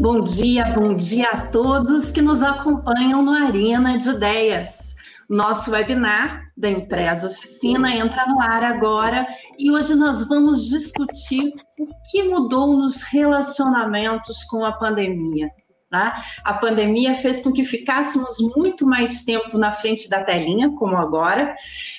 Bom dia, bom dia a todos que nos acompanham no Arena de Ideias. Nosso webinar da Empresa Oficina entra no ar agora e hoje nós vamos discutir o que mudou nos relacionamentos com a pandemia. Tá? A pandemia fez com que ficássemos muito mais tempo na frente da telinha, como agora,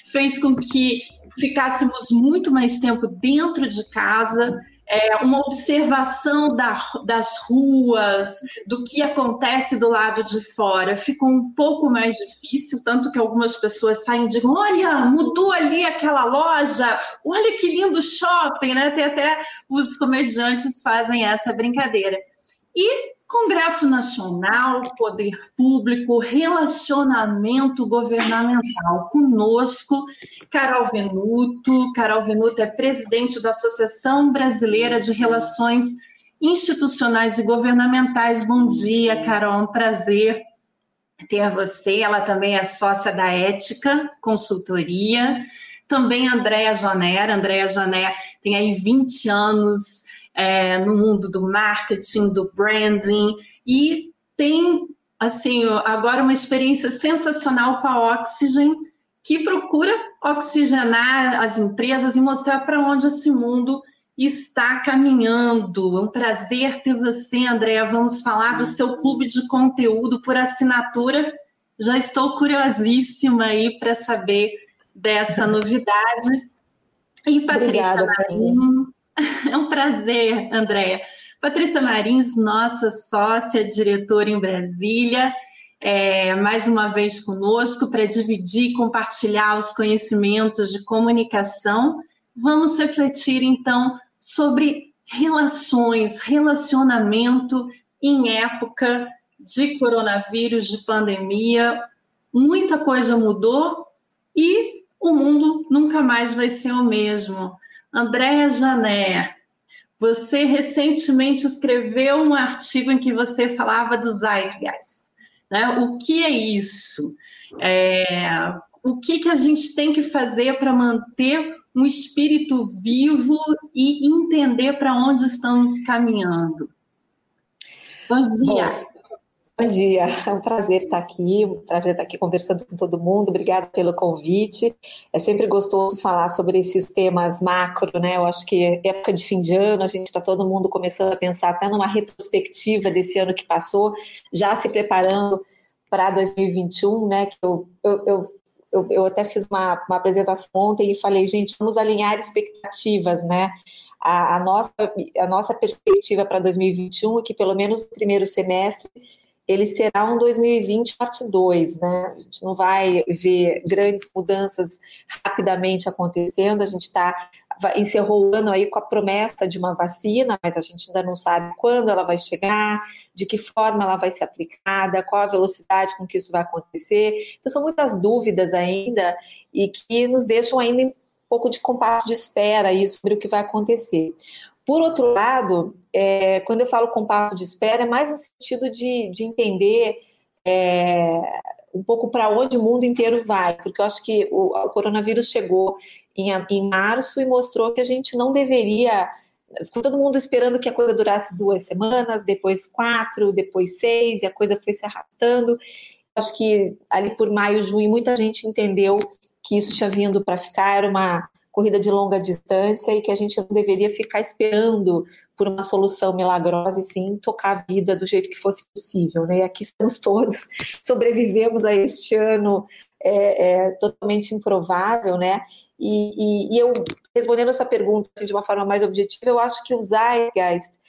fez com que ficássemos muito mais tempo dentro de casa, é, uma observação da, das ruas, do que acontece do lado de fora, ficou um pouco mais difícil, tanto que algumas pessoas saem e digam: olha, mudou ali aquela loja, olha que lindo shopping, né? Tem até os comediantes fazem essa brincadeira. E Congresso Nacional, Poder Público, Relacionamento Governamental. Conosco, Carol Venuto. Carol Venuto é presidente da Associação Brasileira de Relações Institucionais e Governamentais. Bom dia, Carol, um prazer ter você. Ela também é sócia da Ética Consultoria. Também Andréa Jané. Andréa Jané tem aí 20 anos é, no mundo do marketing, do branding, e tem, assim, agora uma experiência sensacional com a Oxygen, que procura oxigenar as empresas e mostrar para onde esse mundo está caminhando. É um prazer ter você, Andréa. Vamos falar do seu clube de conteúdo por assinatura. Já estou curiosíssima aí para saber dessa novidade. E Patrícia Obrigada, é um prazer, Andréia. Patrícia Marins, nossa sócia, diretora em Brasília, é, mais uma vez conosco para dividir e compartilhar os conhecimentos de comunicação. Vamos refletir então sobre relações, relacionamento em época de coronavírus, de pandemia. Muita coisa mudou e o mundo nunca mais vai ser o mesmo. Andréa Jané, você recentemente escreveu um artigo em que você falava do Zeitgeist. Né? O que é isso? É, o que, que a gente tem que fazer para manter um espírito vivo e entender para onde estamos caminhando? Bom dia. Bom, Bom dia, é um prazer estar aqui, um prazer estar aqui conversando com todo mundo. Obrigada pelo convite. É sempre gostoso falar sobre esses temas macro, né? Eu acho que época de fim de ano, a gente está todo mundo começando a pensar até numa retrospectiva desse ano que passou, já se preparando para 2021, né? Que eu, eu, eu eu, eu, até fiz uma, uma, apresentação ontem e falei, gente, vamos alinhar expectativas, né? A, a nossa, a nossa perspectiva para 2021 é que, pelo menos no primeiro semestre, ele será um 2020 parte 2, né? A gente não vai ver grandes mudanças rapidamente acontecendo, a gente está encerrou o ano aí com a promessa de uma vacina, mas a gente ainda não sabe quando ela vai chegar, de que forma ela vai ser aplicada, qual a velocidade com que isso vai acontecer. Então são muitas dúvidas ainda e que nos deixam ainda um pouco de compasso de espera aí sobre o que vai acontecer. Por outro lado, é, quando eu falo compasso de espera, é mais no sentido de, de entender é, um pouco para onde o mundo inteiro vai, porque eu acho que o, o coronavírus chegou em, em, março e mostrou que a gente não deveria. Ficou todo mundo esperando que a coisa durasse duas semanas, depois quatro, depois seis, e a coisa foi se arrastando. Acho que ali por maio, junho, muita gente entendeu que isso tinha vindo para ficar, era uma corrida de longa distância e que a gente não deveria ficar esperando por uma solução milagrosa e sim tocar a vida do jeito que fosse possível, né? E aqui estamos todos, sobrevivemos a este ano é, é, totalmente improvável, né? E, e, e, eu, respondendo a sua pergunta assim, de uma forma mais objetiva, eu acho que o Zeitgeist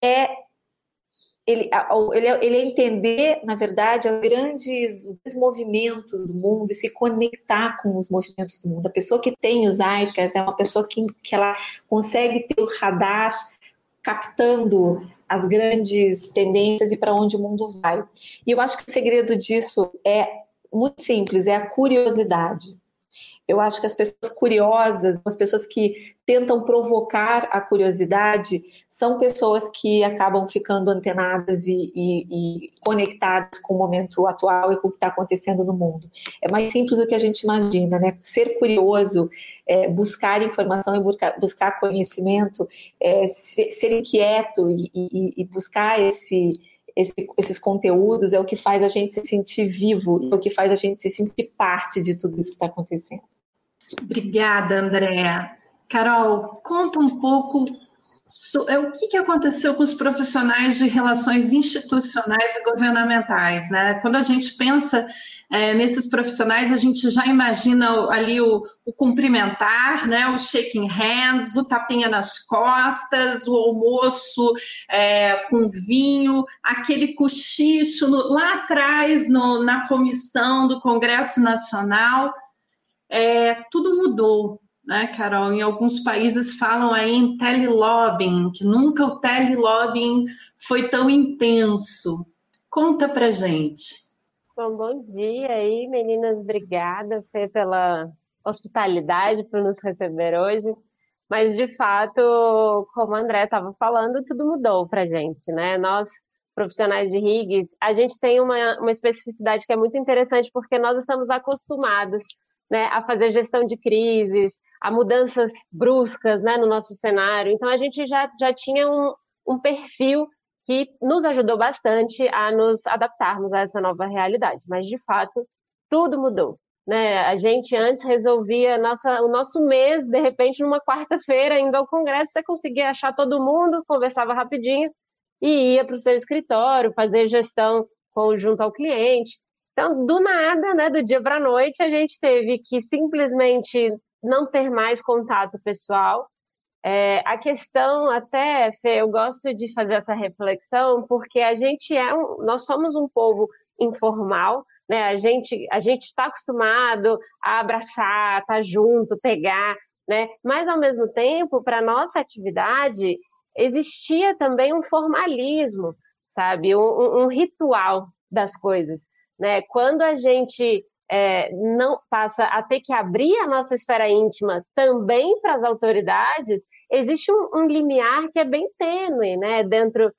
é ele, ele, ele é entender, na verdade, os grandes movimentos do mundo e se conectar com os movimentos do mundo. A pessoa que tem os Zeitgeist é uma pessoa que, que ela consegue ter o radar captando as grandes tendências e para onde o mundo vai. E eu acho que o segredo disso é muito simples, é a curiosidade. Eu acho que as pessoas curiosas, as pessoas que tentam provocar a curiosidade, são pessoas que acabam ficando antenadas e, e, e conectadas com o momento atual e com o que está acontecendo no mundo. É mais simples do que a gente imagina, né? Ser curioso, é, buscar informação e buscar, conhecimento, é, ser, ser, inquieto e, e buscar esse esse, esses conteúdos é o que faz a gente se sentir vivo, é o que faz a gente se sentir parte de tudo isso que está acontecendo. Obrigada, Andréa. Carol, conta um pouco é, o que, que aconteceu com os profissionais de relações institucionais e governamentais, né? Quando a gente pensa é, nesses profissionais, a gente já imagina ali o, o, cumprimentar, né? O shaking hands, o tapinha nas costas, o almoço é, com vinho, aquele cochicho no, lá atrás no, na comissão do Congresso Nacional. É, tudo mudou né, Carol? Em alguns países falam aí em telelobbying, que nunca o telelobbying foi tão intenso. Conta pra gente. Bom, bom dia aí, meninas. Obrigada Fê, pela hospitalidade por nos receber hoje. Mas, de fato, como a André estava falando, tudo mudou para gente, né? Nós, profissionais de RIGs, a gente tem uma, uma especificidade que é muito interessante porque nós estamos acostumados né, a fazer gestão de crises, a mudanças bruscas né, no nosso cenário. Então, a gente já, já tinha um, um perfil que nos ajudou bastante a nos adaptarmos a essa nova realidade. Mas, de fato, tudo mudou. Né? A gente antes resolvia nossa, o nosso mês, de repente, numa quarta-feira, indo ao Congresso, você conseguia achar todo mundo, conversava rapidinho e ia para o seu escritório fazer gestão junto ao cliente. Então, do nada, né, do dia para a noite, a gente teve que simplesmente não ter mais contato pessoal. É, a questão até, Fê, eu gosto de fazer essa reflexão porque a gente é um, nós somos um povo informal, né? A gente a gente está acostumado a abraçar, estar tá junto, pegar, né? Mas ao mesmo tempo, para nossa atividade existia também um formalismo, sabe, um, um ritual das coisas, né? Quando a gente é, não passa a ter que abrir a nossa esfera íntima também para as autoridades, existe um, um, limiar que é bem tênue, né, dentro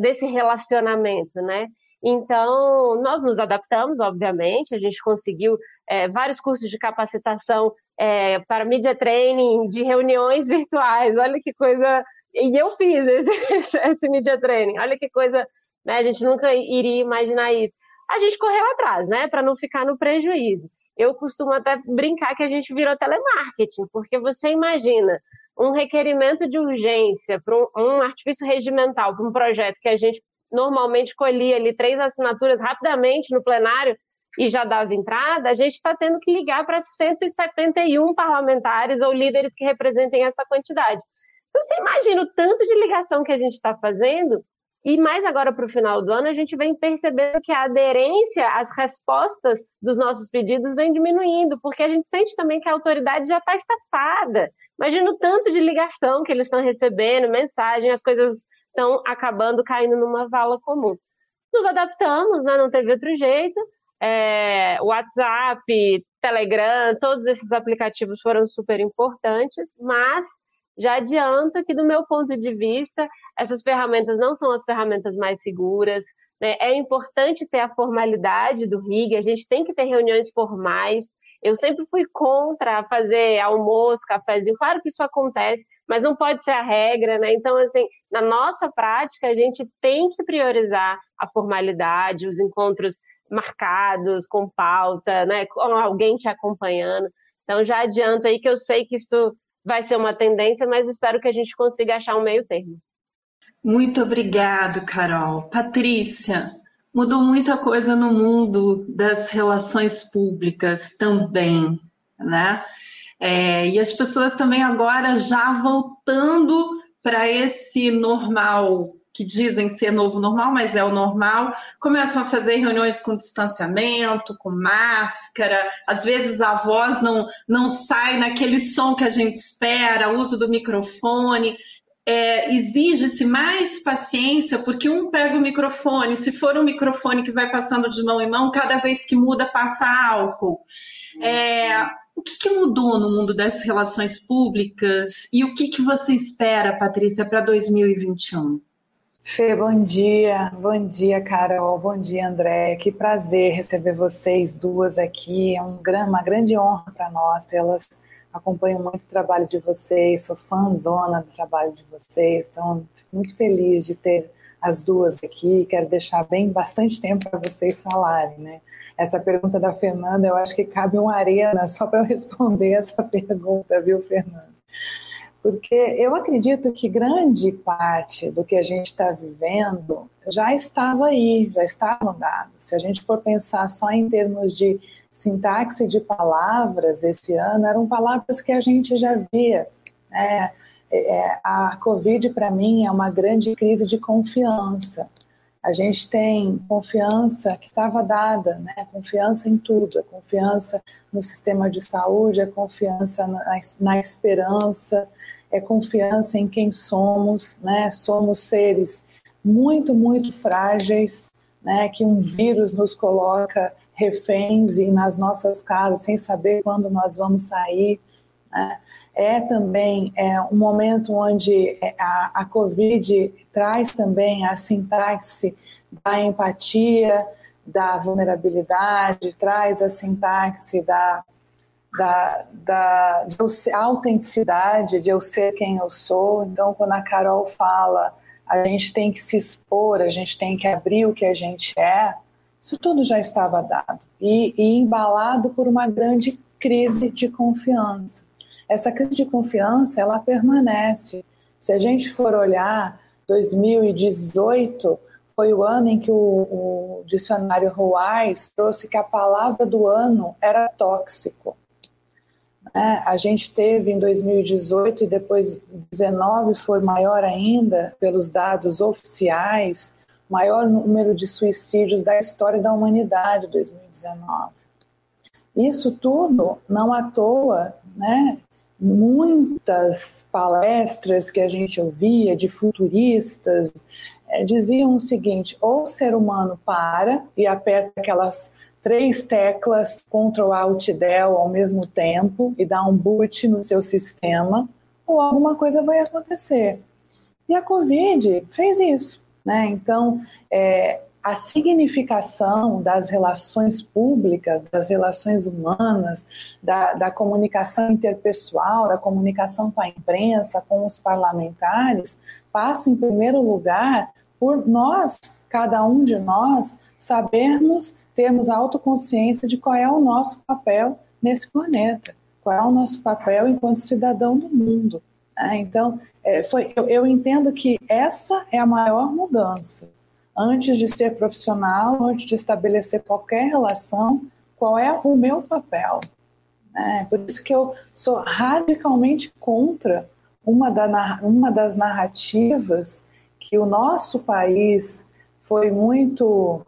desse relacionamento, né? Então, nós nos adaptamos, obviamente, a gente conseguiu é, vários cursos de capacitação é, para media training, de reuniões virtuais, olha que coisa. E eu fiz esse, esse media training, olha que coisa, né? A gente nunca iria imaginar isso a gente correu atrás, né, para não ficar no prejuízo. Eu costumo até brincar que a gente virou telemarketing, porque você imagina um requerimento de urgência para um, artifício regimental, para um projeto que a gente normalmente colhia ali três assinaturas rapidamente no plenário e já dava entrada, a gente está tendo que ligar para 171 parlamentares ou líderes que representem essa quantidade. Então, você imagina o tanto de ligação que a gente está fazendo e mais agora para o final do ano, a gente vem percebendo que a aderência às respostas dos nossos pedidos vem diminuindo, porque a gente sente também que a autoridade já está estafada. Imagina o tanto de ligação que eles estão recebendo, mensagem, as coisas estão acabando caindo numa vala comum. Nos adaptamos, né? não teve outro jeito. É, WhatsApp, Telegram, todos esses aplicativos foram super importantes, mas já adianto que, do meu ponto de vista, essas ferramentas não são as ferramentas mais seguras. Né? É importante ter a formalidade do RIG, a gente tem que ter reuniões formais. Eu sempre fui contra fazer almoço, cafezinho. Claro que isso acontece, mas não pode ser a regra, né? Então, assim, na nossa prática, a gente tem que priorizar a formalidade, os encontros marcados, com pauta, né? Com alguém te acompanhando. Então, já adianto aí que eu sei que isso vai ser uma tendência, mas espero que a gente consiga achar um meio termo. Muito obrigado, Carol. Patrícia, mudou muita coisa no mundo das relações públicas também, né? É, e as pessoas também agora já voltando para esse normal que dizem ser novo normal, mas é o normal, começam a fazer reuniões com distanciamento, com máscara, às vezes a voz não, não sai naquele som que a gente espera, uso do microfone. É, exige-se mais paciência, porque um pega o microfone, se for um microfone que vai passando de mão em mão, cada vez que muda passa álcool. É, O que, que mudou no mundo das relações públicas e o que, que você espera, Patrícia, para 2021? Fê, bom dia. Bom dia, Carol. Bom dia, André. Que prazer receber vocês duas aqui. É um, uma grande honra para nós. Elas acompanham muito o trabalho de vocês, sou fãzona do trabalho de vocês, então muito feliz de ter as duas aqui. Quero deixar bem bastante tempo para vocês falarem, né? Essa pergunta da Fernanda, eu acho que cabe uma arena só para eu responder essa pergunta, viu, Fernanda? Porque eu acredito que grande parte do que a gente está vivendo já estava aí, já estava dado. Se a gente for pensar só em termos de sintaxe de palavras esse ano, eram palavras que a gente já via. Né? É, a Covid, para mim, é uma grande crise de confiança. A gente tem confiança que estava dada, né? confiança em tudo, a confiança no sistema de saúde, a confiança na, na esperança, é confiança em quem somos, né? somos seres muito, muito frágeis, né? que um vírus nos coloca reféns e nas nossas casas sem saber quando nós vamos sair. Né? É também é, um momento onde é, a, a Covid traz também a sintaxe da empatia, da vulnerabilidade, traz a sintaxe da, da, da de autenticidade, de eu ser quem eu sou. Então, quando a Carol fala a gente tem que se expor, a gente tem que abrir o que a gente é, isso tudo já estava dado e, e embalado por uma grande crise de confiança essa crise de confiança ela permanece. Se a gente for olhar 2018 foi o ano em que o, o dicionário Ruais trouxe que a palavra do ano era tóxico. É, a gente teve em 2018 e depois 2019 foi maior ainda, pelos dados oficiais, maior número de suicídios da história da humanidade 2019. Isso tudo não à toa, né? Muitas palestras que a gente ouvia de futuristas é, diziam o seguinte: ou o ser humano para e aperta aquelas três teclas Ctrl Alt Del ao mesmo tempo e dá um boot no seu sistema, ou alguma coisa vai acontecer. E a Covid fez isso. Né? Então, é, a significação das relações públicas, das relações humanas, da, da, comunicação interpessoal, da comunicação com a imprensa, com os parlamentares, passa em primeiro lugar por nós, cada um de nós, sabermos, termos autoconsciência de qual é o nosso papel nesse planeta, qual é o nosso papel enquanto cidadão do mundo. Né? Então, é, foi, eu, eu entendo que essa é a maior mudança antes de ser profissional, antes de estabelecer qualquer relação, qual é o meu papel. É, por isso que eu sou radicalmente contra uma, da, uma das narrativas que o nosso país foi muito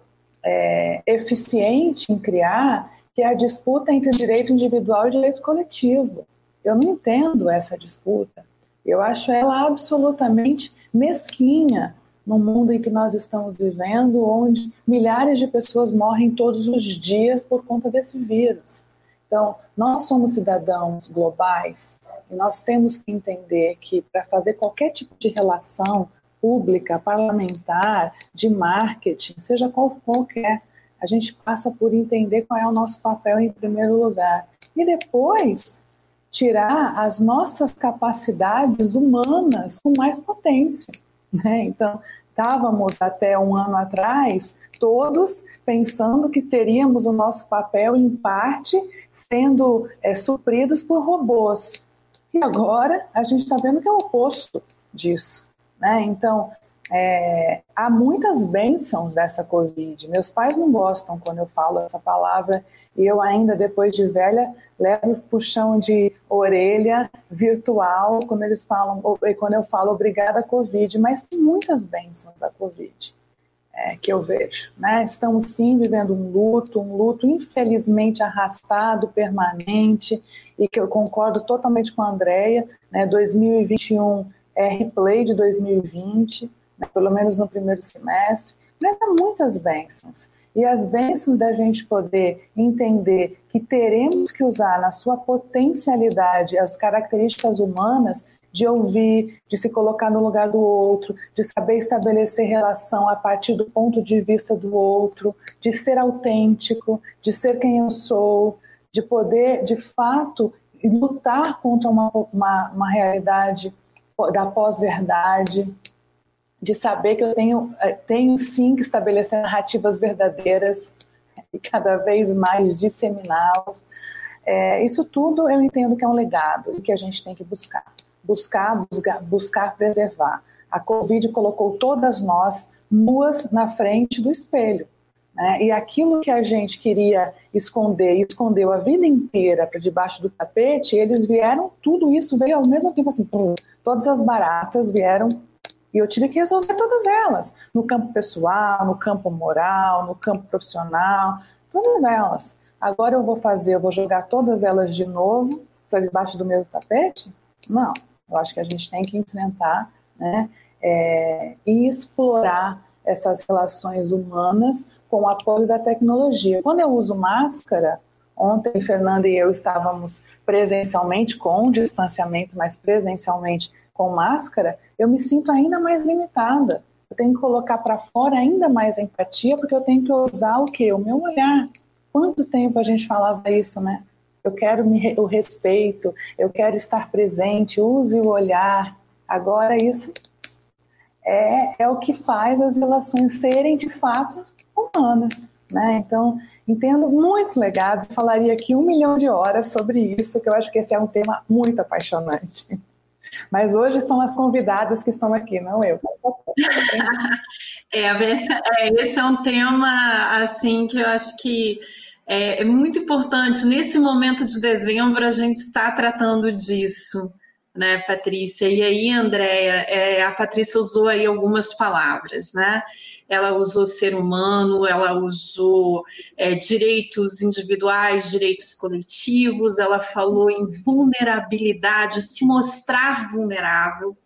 é, eficiente em criar, que é a disputa entre direito individual e direito coletivo. Eu não entendo essa disputa. Eu acho ela absolutamente mesquinha, no mundo em que nós estamos vivendo, onde milhares de pessoas morrem todos os dias por conta desse vírus. Então, nós somos cidadãos globais e nós temos que entender que para fazer qualquer tipo de relação pública, parlamentar, de marketing, seja qual qualquer, a gente passa por entender qual é o nosso papel em primeiro lugar e depois tirar as nossas capacidades humanas com mais potência. Né? Então, estávamos até um ano atrás todos pensando que teríamos o nosso papel, em parte, sendo é, supridos por robôs. E agora a gente está vendo que é o oposto disso. Né? Então, é, há muitas bênçãos dessa Covid. Meus pais não gostam quando eu falo essa palavra e eu ainda, depois de velha, levo puxão de orelha virtual quando eles falam, quando eu falo obrigada Covid, mas tem muitas bênçãos da Covid é, que eu vejo. Né? Estamos sim vivendo um luto, um luto infelizmente arrastado, permanente, e que eu concordo totalmente com a Andrea, né? 2021 é replay de 2020, né? pelo menos no primeiro semestre, mas há muitas bênçãos. E as bênçãos da gente poder entender que teremos que usar na sua potencialidade as características humanas de ouvir, de se colocar no lugar do outro, de saber estabelecer relação a partir do ponto de vista do outro, de ser autêntico, de ser quem eu sou, de poder, de fato, lutar contra uma, uma, uma realidade da pós-verdade, de saber que eu tenho, eh, tenho sim que estabelecer narrativas verdadeiras e cada vez mais disseminá-las. É, isso tudo eu entendo que é um legado e que a gente tem que buscar. Buscar, buscar, buscar preservar. A Covid colocou todas nós nuas na frente do espelho. Né? E aquilo que a gente queria esconder escondeu a vida inteira para debaixo do tapete, eles vieram, tudo isso veio ao mesmo tempo assim, pum, todas as baratas vieram e eu tive que resolver todas elas, no campo pessoal, no campo moral, no campo profissional, todas elas. Agora eu vou fazer, eu vou jogar todas elas de novo para debaixo do mesmo tapete? Não, eu acho que a gente tem que enfrentar né, é, e explorar essas relações humanas com o apoio da tecnologia. Quando eu uso máscara, ontem Fernanda e eu estávamos presencialmente com distanciamento, mas presencialmente com máscara, eu me sinto ainda mais limitada. Eu tenho que colocar para fora ainda mais empatia, porque eu tenho que usar o quê? O meu olhar. Quanto tempo a gente falava isso, né? Eu quero me, o respeito, eu quero estar presente, use o olhar. Agora isso é, é o que faz as relações serem de fato humanas. Né? Então, entendo muitos legados, falaria aqui um milhão de horas sobre isso, que eu acho que esse é um tema muito apaixonante. Mas hoje são as convidadas que estão aqui, não eu. é, esse, é, esse é um tema assim que eu acho que é, é muito importante. Nesse momento de dezembro, a gente está tratando disso né, Patrícia? E aí, Andréia, é, a Patrícia usou aí algumas palavras, né? Ela usou ser humano, ela usou é, direitos individuais, direitos coletivos, ela falou em vulnerabilidade, se mostrar vulnerável.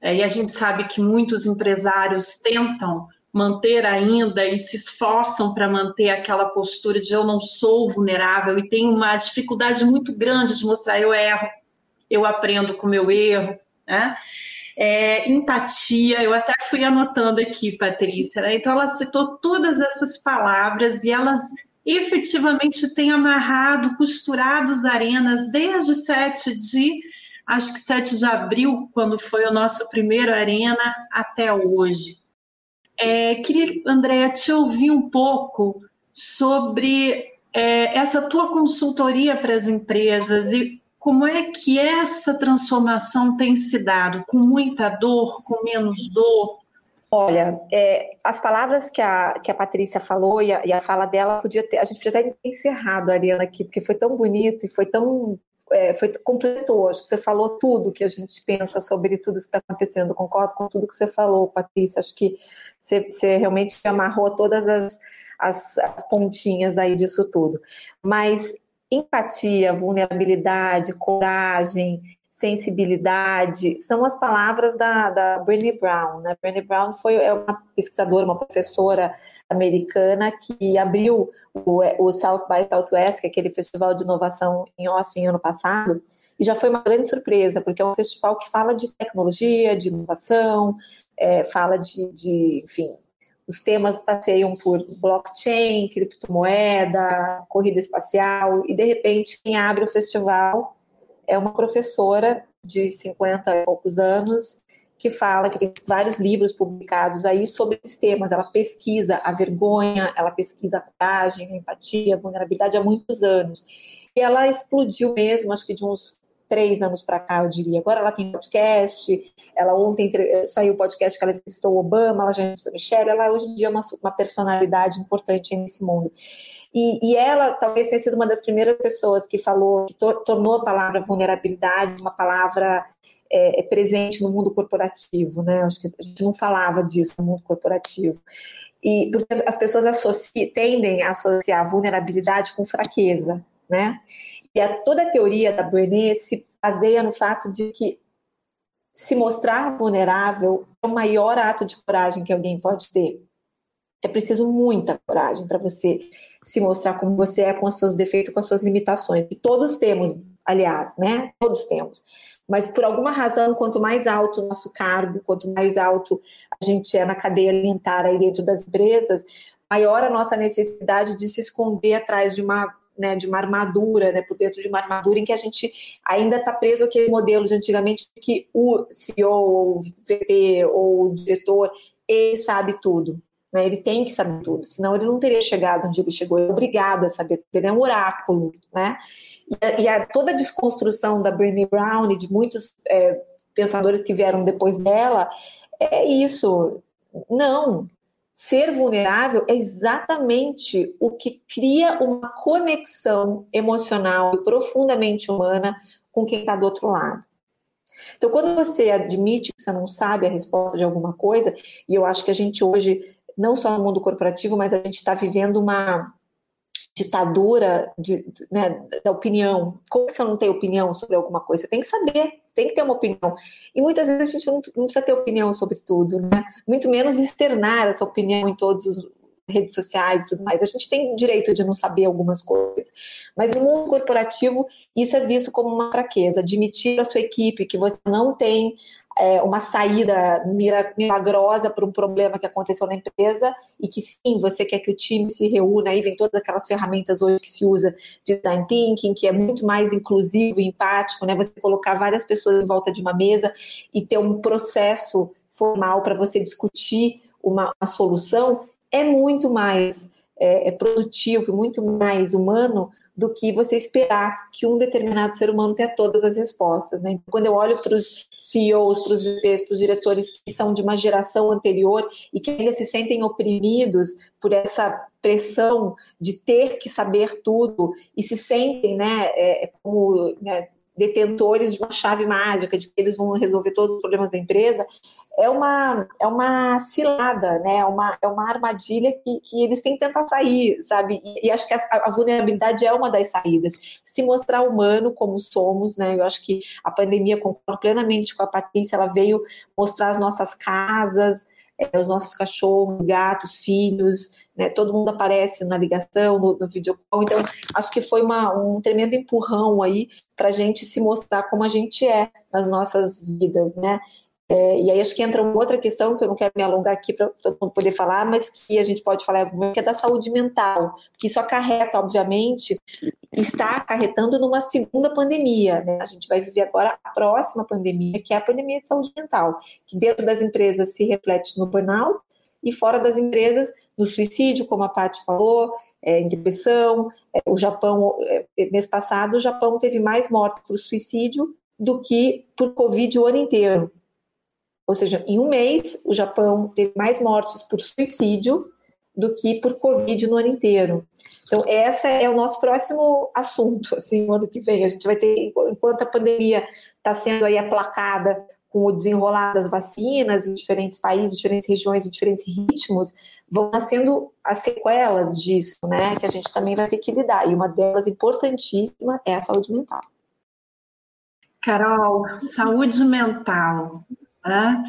É, e a gente sabe que muitos empresários tentam manter ainda e se esforçam para manter aquela postura de eu não sou vulnerável e tem uma dificuldade muito grande de mostrar eu erro, eu aprendo com meu erro, né? É, empatia, eu até fui anotando aqui, Patrícia, né? Então ela citou todas essas palavras e elas efetivamente têm amarrado, costurado as arenas desde 7 de, acho que 7 de abril, quando foi o nosso primeiro arena, até hoje. É, queria, Andréa, te ouvir um pouco sobre é, essa tua consultoria para as empresas e como é que essa transformação tem se dado? Com muita dor, com menos dor? Olha, é, as palavras que a, que a Patrícia falou e a, e a fala dela, podia ter, a gente podia até ter encerrado a Ariana aqui, porque foi tão bonito e foi tão. É, foi, completou, acho que você falou tudo que a gente pensa sobre tudo isso que está acontecendo. Concordo com tudo que você falou, Patrícia. Acho que você, você realmente amarrou todas as, as, as pontinhas aí disso tudo. Mas empatia, vulnerabilidade, coragem, sensibilidade, são as palavras da, da Brené Brown. Né? Brené Brown foi é uma pesquisadora, uma professora americana que abriu o, o South by Southwest, que é aquele festival de inovação em Austin ano passado, e já foi uma grande surpresa, porque é um festival que fala de tecnologia, de inovação, é, fala de, de, enfim, os temas passeiam por blockchain, criptomoeda, corrida espacial, e de repente quem abre o festival é uma professora de 50 e poucos anos que fala que tem vários livros publicados aí sobre esses temas. Ela pesquisa a vergonha, ela pesquisa a coragem, a empatia, a vulnerabilidade há muitos anos. E ela explodiu mesmo, acho que de uns três anos para cá, eu diria. Agora ela tem podcast, ela ontem saiu o podcast que ela entrevistou o Obama, ela já entrevistou Michelle, ela hoje em dia é uma, uma personalidade importante nesse mundo. E, e, ela talvez tenha sido uma das primeiras pessoas que falou, que to, tornou a palavra vulnerabilidade uma palavra é, é, presente no mundo corporativo, né? Acho que a gente não falava disso no mundo corporativo. E porque as pessoas associa, tendem a associar vulnerabilidade com fraqueza, né? E a, toda a teoria da Brené se baseia no fato de que se mostrar vulnerável é o maior ato de coragem que alguém pode ter. É preciso muita coragem para você se mostrar como você é, com os seus defeitos, com as suas limitações. E todos temos, aliás, né? Todos temos. Mas por alguma razão, quanto mais alto o nosso cargo, quanto mais alto a gente é na cadeia alimentar aí dentro das empresas, maior a nossa necessidade de se esconder atrás de uma né, de uma armadura, né, por dentro de uma armadura em que a gente ainda está preso àquele modelo de antigamente que o CEO, ou VP, ou o diretor, ele sabe tudo. Né, ele tem que saber tudo, senão ele não teria chegado onde ele chegou. Ele é obrigado a saber tudo, ele é um oráculo. Né? E, e a, toda a desconstrução da Brené Brown e de muitos é, pensadores que vieram depois dela é isso. Não, Ser vulnerável é exatamente o que cria uma conexão emocional e profundamente humana com quem está do outro lado. Então, quando você admite que você não sabe a resposta de alguma coisa, e eu acho que a gente hoje, não só no mundo corporativo, mas a gente está vivendo uma ditadura de, né, da opinião. Como você não tem opinião sobre alguma coisa? Você tem que saber, tem que ter uma opinião. E muitas vezes a gente não, não precisa ter opinião sobre tudo, né? Muito menos externar essa opinião em todas as redes sociais e tudo mais. A gente tem direito de não saber algumas coisas. Mas no mundo corporativo, isso é visto como uma fraqueza. Admitir a sua equipe que você não tem é, uma saída milagrosa para um problema que aconteceu na empresa e que sim, você quer que o time se reúna, aí vem todas aquelas ferramentas hoje que se usa de design thinking, que é muito mais inclusivo e empático, né? Você colocar várias pessoas em volta de uma mesa e ter um processo formal para você discutir uma, uma, solução é muito mais é, é produtivo, muito mais humano do que você esperar que um determinado ser humano tenha todas as respostas. Né? Quando eu olho para os CEOs, para os VPs, para os diretores que são de uma geração anterior e que ainda se sentem oprimidos por essa pressão de ter que saber tudo e se sentem né, é, como né, detentores de uma chave mágica, de que eles vão resolver todos os problemas da empresa, é uma, é uma cilada, né? é, uma, é uma armadilha que, que eles têm que tentar sair, sabe? E, e acho que a, a, vulnerabilidade é uma das saídas. Se mostrar humano como somos, né? Eu acho que a pandemia, concordo plenamente com a Patrícia, ela veio mostrar as nossas casas, é, os nossos cachorros, gatos, filhos, né, todo mundo aparece na ligação, no, no videocall, então acho que foi uma, um tremendo empurrão aí para a gente se mostrar como a gente é nas nossas vidas, né? É, e aí acho que entra uma outra questão que eu não quero me alongar aqui para todo mundo poder falar, mas que a gente pode falar que é da saúde mental, que isso acarreta, obviamente, está acarretando numa segunda pandemia. Né? A gente vai viver agora a próxima pandemia, que é a pandemia de saúde mental, que dentro das empresas se reflete no burnout e fora das empresas no suicídio, como a Paty falou, é, em depressão. É, o Japão, é, mês passado, o Japão teve mais mortes por suicídio do que por Covid o ano inteiro. Ou seja, em um mês, o Japão teve mais mortes por suicídio do que por Covid no ano inteiro. Então, esse é o nosso próximo assunto, assim, no ano que vem. A gente vai ter, enquanto a pandemia está sendo aí aplacada com o desenrolar das vacinas em diferentes países, diferentes regiões, em diferentes ritmos, vão nascendo as sequelas disso, né, que a gente também vai ter que lidar. E uma delas importantíssima é a saúde mental. Carol, saúde mental. Né?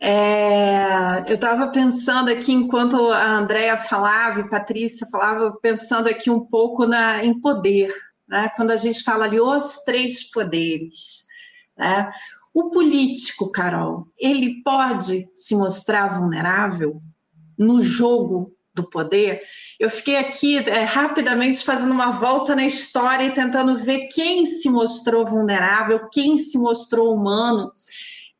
É, eu estava pensando aqui, enquanto a Andrea falava e Patrícia falava, pensando aqui um pouco na, em poder, né? quando a gente fala ali os três poderes. Né? O político, Carol, ele pode se mostrar vulnerável no jogo do poder? Eu fiquei aqui é, rapidamente fazendo uma volta na história e tentando ver quem se mostrou vulnerável, quem se mostrou humano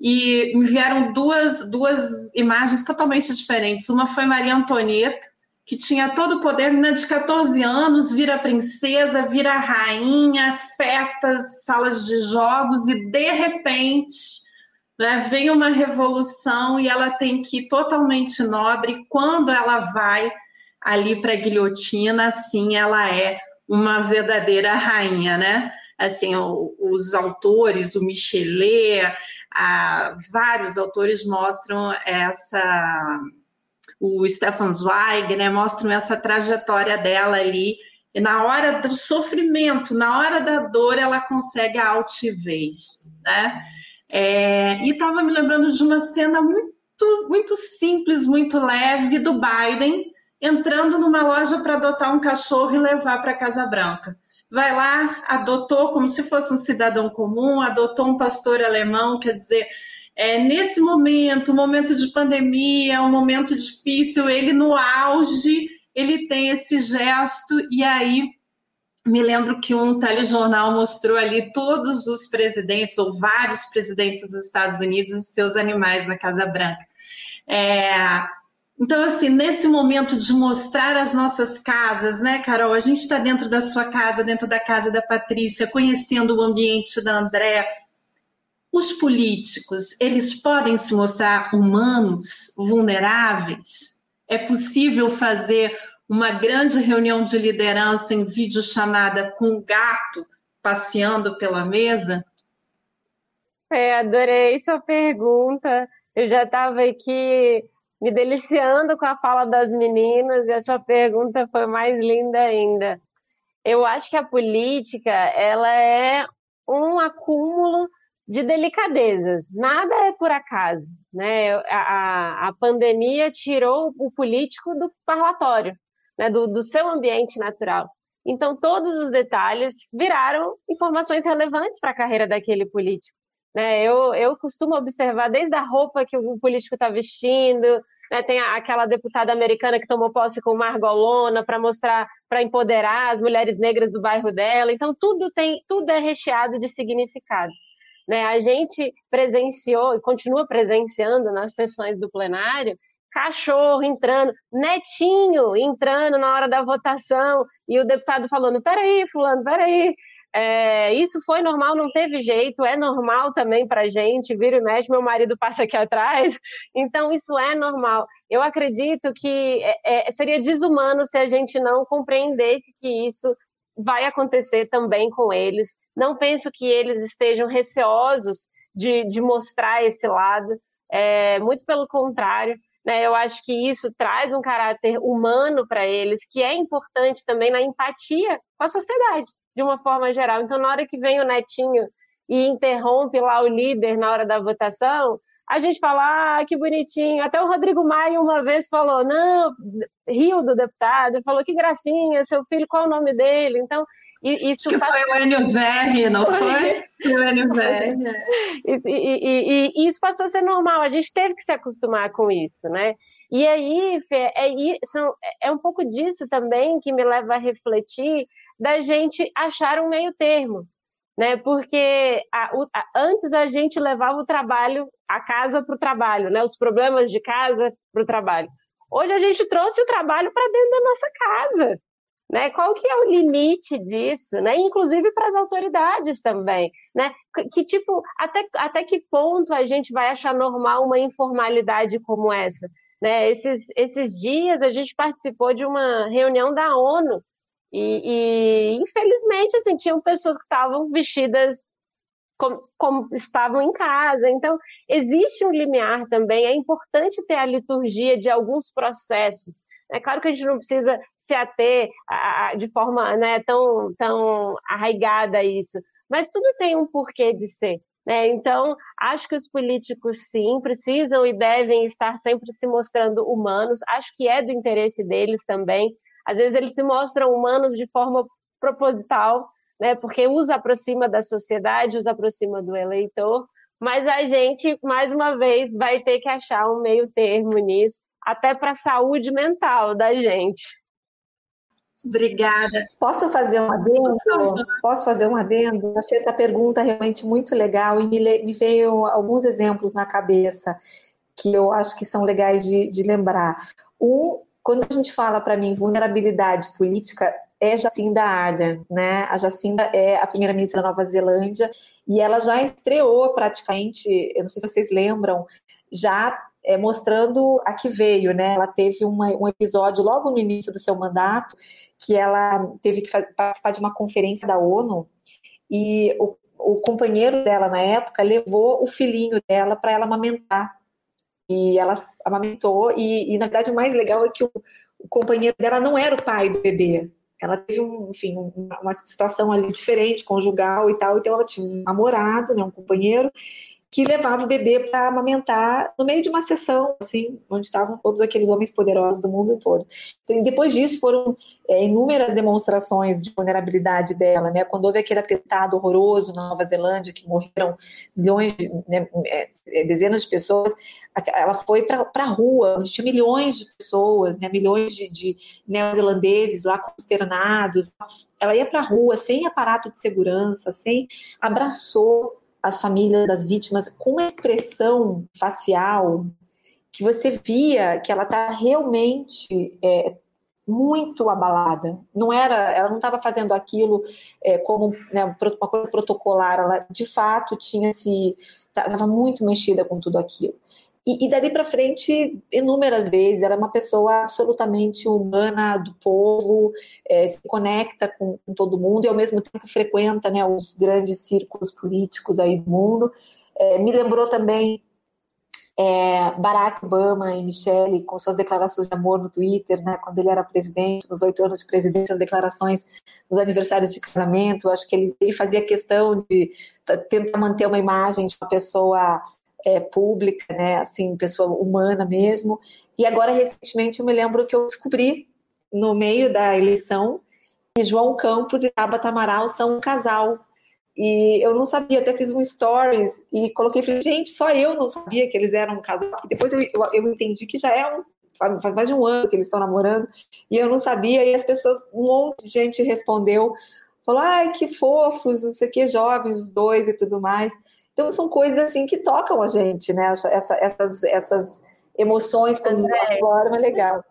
e me vieram duas, duas imagens totalmente diferentes. Uma foi Maria Antonieta, que tinha todo o poder, menina de 14 anos, vira princesa, vira rainha, festas, salas de jogos, e de repente né, vem uma revolução e ela tem que ir totalmente nobre. Quando ela vai ali para a guilhotina, assim, ela é uma verdadeira rainha, né? Assim, os autores, o Michelet, ah, vários autores mostram essa, o Stefan Zweig, né, mostram essa trajetória dela ali, e na hora do sofrimento, na hora da dor, ela consegue a altivez, né? É, e estava me lembrando de uma cena muito, muito simples, muito leve do Biden, entrando numa loja para adotar um cachorro e levar para a Casa Branca. Vai lá, adotou como se fosse um cidadão comum, adotou um pastor alemão, quer dizer, é, nesse momento, momento de pandemia, um momento difícil, ele no auge, ele tem esse gesto, e aí me lembro que um telejornal mostrou ali todos os presidentes, ou vários presidentes dos Estados Unidos e seus animais na Casa Branca. É, então, assim, nesse momento de mostrar as nossas casas, né, Carol? A gente está dentro da sua casa, dentro da casa da Patrícia, conhecendo o ambiente da André. Os políticos, eles podem se mostrar humanos, vulneráveis? É possível fazer uma grande reunião de liderança em videochamada com um gato passeando pela mesa? É, adorei sua pergunta. Eu já estava aqui me deliciando com a fala das meninas e a sua pergunta foi mais linda ainda. Eu acho que a política ela é um acúmulo de delicadezas. Nada é por acaso, né? A, a, pandemia tirou o político do parlatório, né? do, do seu ambiente natural. Então, todos os detalhes viraram informações relevantes para a carreira daquele político. Né? Eu, eu costumo observar desde a roupa que o político está vestindo, né? tem aquela deputada americana que tomou posse com margolona para mostrar, para empoderar as mulheres negras do bairro dela. Então, tudo, tem, tudo é recheado de significados. Né? A gente presenciou e continua presenciando nas sessões do plenário cachorro entrando, netinho entrando na hora da votação, e o deputado falando: peraí, Fulano, peraí, é, isso foi normal, não teve jeito, é normal também para gente, vira e mexe, meu marido passa aqui atrás, então isso é normal. Eu acredito que é, é, seria desumano se a gente não compreendesse que isso vai acontecer também com eles. Não penso que eles estejam receosos de, de mostrar esse lado, é, muito pelo contrário. Né, eu acho que isso traz um caráter humano para eles, que é importante também na empatia com a sociedade de uma forma geral. Então, na hora que vem o netinho e interrompe lá o líder na hora da votação, a gente fala, ah, que bonitinho. Até o Rodrigo Maia uma vez falou, não, riu do deputado, falou que gracinha, seu filho, qual o nome dele? Então, isso Acho que foi o Enio Verri, não foi? O Enio Verri. E, isso passou a ser normal, a gente teve que se acostumar com isso, né? E aí, Fê, é, são, é um pouco disso também que me leva a refletir da gente achar um meio termo, né? Porque a, o, a, antes a gente levava o trabalho, a casa para o trabalho, né? Os problemas de casa para o trabalho. Hoje a gente trouxe o trabalho para dentro da nossa casa. Né? Qual que é o limite disso, né? Inclusive para as autoridades também, né? Que tipo, até, até que ponto a gente vai achar normal uma informalidade como essa? Né? Esses, esses dias a gente participou de uma reunião da ONU e, e, infelizmente, assim, tinham pessoas que estavam vestidas como, como, estavam em casa. Então, existe um limiar também. É importante ter a liturgia de alguns processos. É claro que a gente não precisa se ater a, a, de forma né, tão, tão arraigada a isso, mas tudo tem um porquê de ser. Né? Então, acho que os políticos, sim, precisam e devem estar sempre se mostrando humanos. Acho que é do interesse deles também às vezes eles se mostram humanos de forma proposital, né? Porque os aproxima da sociedade, os aproxima do eleitor. Mas a gente, mais uma vez, vai ter que achar um meio termo nisso, até para a saúde mental da gente. Obrigada. Posso fazer um adendo? Posso fazer um adendo? Achei essa pergunta realmente muito legal e me, me veio alguns exemplos na cabeça que eu acho que são legais de, de lembrar. Um quando a gente fala para mim vulnerabilidade política, é Jacinda Ardern, né? A Jacinda é a primeira-ministra da Nova Zelândia e ela já estreou praticamente, eu não sei se vocês lembram, já é, mostrando a que veio, né? Ela teve uma, um episódio logo no início do seu mandato que ela teve que participar de uma conferência da ONU e o, o companheiro dela na época levou o filhinho dela para ela amamentar e ela amamentou, e, e, na verdade o mais legal é que o, o, companheiro dela não era o pai do bebê. Ela teve, um, enfim, uma situação ali diferente, conjugal e tal, então ela tinha um namorado, né, um companheiro, que levava o bebê para amamentar no meio de uma sessão, assim, onde estavam todos aqueles homens poderosos do mundo todo. Então, depois disso, foram é, inúmeras demonstrações de vulnerabilidade dela, né? Quando houve aquele atentado horroroso na Nova Zelândia, que morreram milhões, de, né, é, dezenas de pessoas, ela foi para a rua, onde tinha milhões de pessoas, né, milhões de, de neozelandeses lá consternados. Ela ia para a rua sem aparato de segurança, sem abraçou as famílias das vítimas com uma expressão facial que você via que ela estava tá realmente é, muito abalada. Não era, ela não estava fazendo aquilo é, como né, uma coisa protocolar. Ela de fato tinha se estava muito mexida com tudo aquilo. E, e dali para frente, inúmeras vezes, ela é uma pessoa absolutamente humana do povo, é, se conecta com, com, todo mundo e ao mesmo tempo frequenta né, os grandes círculos políticos aí do mundo. É, me lembrou também é, Barack Obama e Michelle com suas declarações de amor no Twitter, né, quando ele era presidente, nos oito anos de presidência, as declarações nos aniversários de casamento. Acho que ele, ele fazia questão de tentar manter uma imagem de uma pessoa é, pública, né, assim, pessoa humana mesmo. E agora, recentemente, eu me lembro que eu descobri, no meio da eleição, que João Campos e Tabata Amaral são um casal. E eu não sabia, até fiz um stories e coloquei, falei, gente, só eu não sabia que eles eram um casal. E depois eu, eu, eu entendi que já é um, faz mais de um ano que eles estão namorando, e eu não sabia, e as pessoas, um monte de gente respondeu, falou, ai, que fofos, não sei o que, jovens os dois e tudo mais. Então são coisas assim que tocam a gente, né? Essa, essas, essas emoções quando é. forma é legal.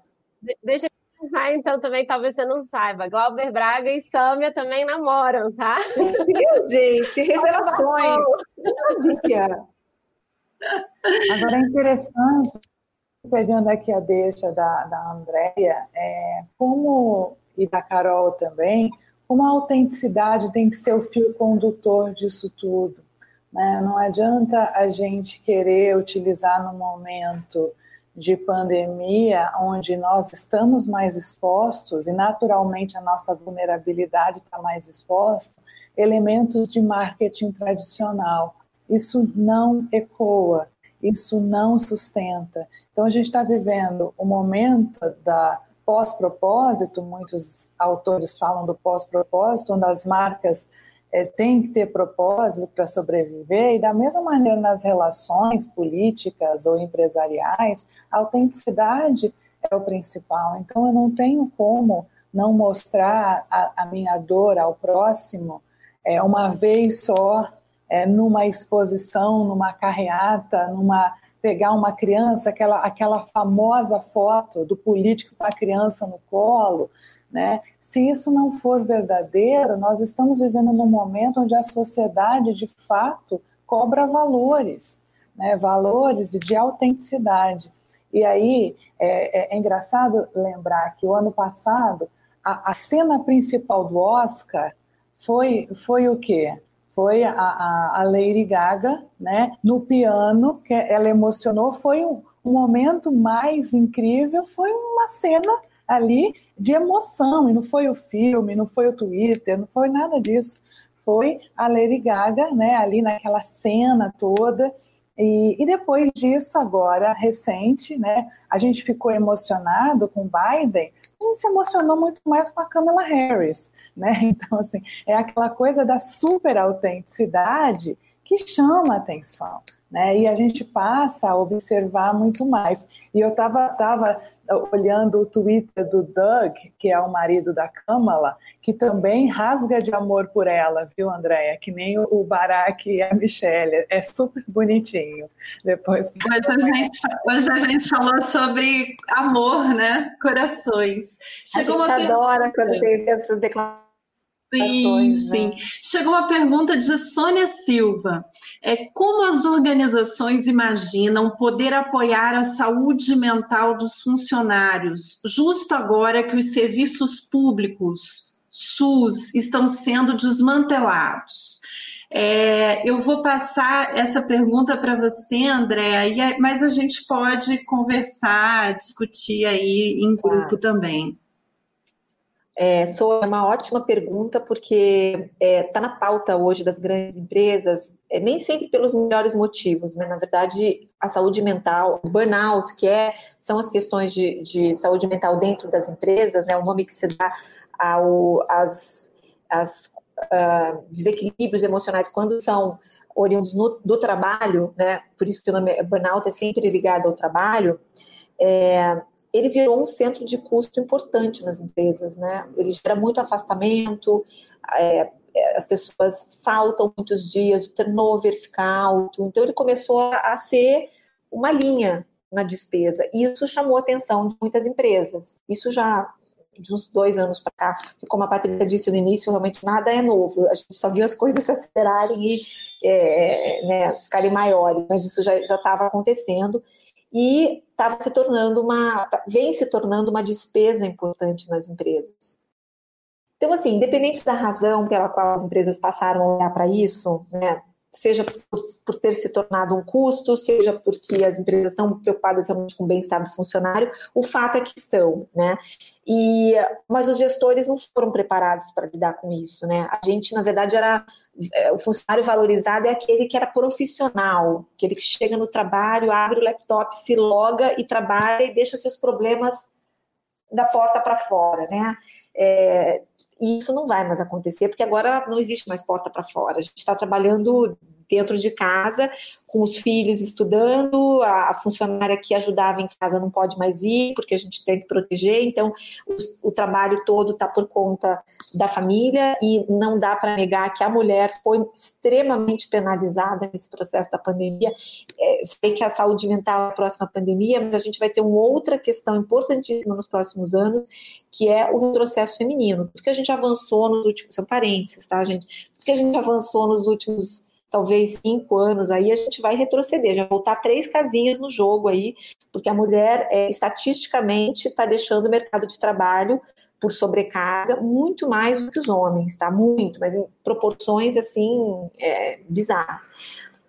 Deixa eu pensar, então, também, talvez você não saiba. Glauber Braga e Sâmia também namoram, tá? Meu gente, revelações. Não sabia. Agora é interessante, pegando aqui a deixa da, da Andrea, é, como, e da Carol também, como a autenticidade tem que ser o fio condutor disso tudo. Né? Não adianta a gente querer utilizar no momento de pandemia, onde nós estamos mais expostos e naturalmente a nossa vulnerabilidade está mais exposta, elementos de marketing tradicional. Isso não ecoa, isso não sustenta. Então a gente está vivendo o momento da pós-propósito, muitos autores falam do pós-propósito, onde as marcas é, tem que ter propósito para sobreviver, e da mesma maneira nas relações políticas ou empresariais, a autenticidade é o principal. Então, eu não tenho como não mostrar a, a minha dor ao próximo é, uma vez só, é, numa exposição, numa carreata, numa pegar uma criança, aquela, aquela famosa foto do político com a criança no colo, né? Se isso não for verdadeiro, nós estamos vivendo num momento onde a sociedade, de fato, cobra valores, né? valores de autenticidade. E aí é, é, é engraçado lembrar que o ano passado a, a, cena principal do Oscar foi, foi o quê? Foi a, a, a Lady Gaga, né? No piano, que ela emocionou, foi um, um momento mais incrível, foi uma cena ali de emoção, e não foi o filme, não foi o Twitter, não foi nada disso. Foi a Lady Gaga, né, ali naquela cena toda. E, e depois disso, agora, recente, né, a gente ficou emocionado com Biden, gente se emocionou muito mais com a Kamala Harris, né? Então, assim, é aquela coisa da super autenticidade que chama a atenção, né? E a gente passa a observar muito mais. E eu estava tava olhando o Twitter do Doug, que é o marido da Kamala, que também rasga de amor por ela, viu, Andréia? Que nem o Barack e a Michelle. É super bonitinho. Depois. Hoje a, gente, hoje a gente falou sobre amor, né? Corações. Chegou a gente adora quando tem essas declarações Sim, né? sim. Né? Chegou uma pergunta de Sônia Silva. É, como as organizações imaginam poder apoiar a saúde mental dos funcionários, justo agora que os serviços públicos, SUS, estão sendo desmantelados? É, eu vou passar essa pergunta para você, André, mas a gente pode conversar, discutir aí em grupo também. É, sou é uma ótima pergunta porque está é, tá na pauta hoje das grandes empresas, é, nem sempre pelos melhores motivos, né? Na verdade, a saúde mental, o burnout, que é, são as questões de, de saúde mental dentro das empresas, né? O nome que se dá ao, as, as uh, desequilíbrios emocionais quando são oriundos no, do trabalho, né? Por isso que o nome burnout é sempre ligado ao trabalho. É, ele virou um centro de custo importante nas empresas, né? Ele gera muito afastamento, é, é, as pessoas faltam muitos dias, o turnover fica alto, então ele começou a ser uma linha na despesa. E isso chamou a atenção de muitas empresas. Isso já de uns dois anos para cá, e como a Patrícia disse no início, realmente nada é novo. A gente só viu as coisas se acelerarem e é, né, ficarem maiores, mas isso já estava acontecendo e estava se tornando uma, vem se tornando uma despesa importante nas empresas. Então, assim, independente da razão pela qual as empresas passaram a olhar para isso, né, seja por, por, ter se tornado um custo, seja porque as empresas estão preocupadas realmente com o bem-estar do funcionário, o fato é que estão, né? E, mas os gestores não foram preparados para lidar com isso, né? A gente, na verdade, era é, o funcionário valorizado é aquele que era profissional, aquele que chega no trabalho, abre o laptop, se loga e trabalha e deixa seus problemas da porta para fora, né? É, e isso não vai mais acontecer, porque agora não existe mais porta para fora. A gente está trabalhando dentro de casa, com os filhos estudando, a, funcionária que ajudava em casa não pode mais ir, porque a gente tem que proteger, então o, o trabalho todo está por conta da família e não dá para negar que a mulher foi extremamente penalizada nesse processo da pandemia. É, sei que a saúde mental é a próxima pandemia, mas a gente vai ter uma outra questão importantíssima nos próximos anos, que é o retrocesso feminino. Porque a gente avançou nos últimos, são parênteses, tá, gente? Porque a gente avançou nos últimos talvez cinco anos, aí a gente vai retroceder, já voltar três casinhas no jogo aí, porque a mulher, é, estatisticamente, está deixando o mercado de trabalho por sobrecarga muito mais do que os homens, tá? Muito, mas em proporções, assim, é, bizarras.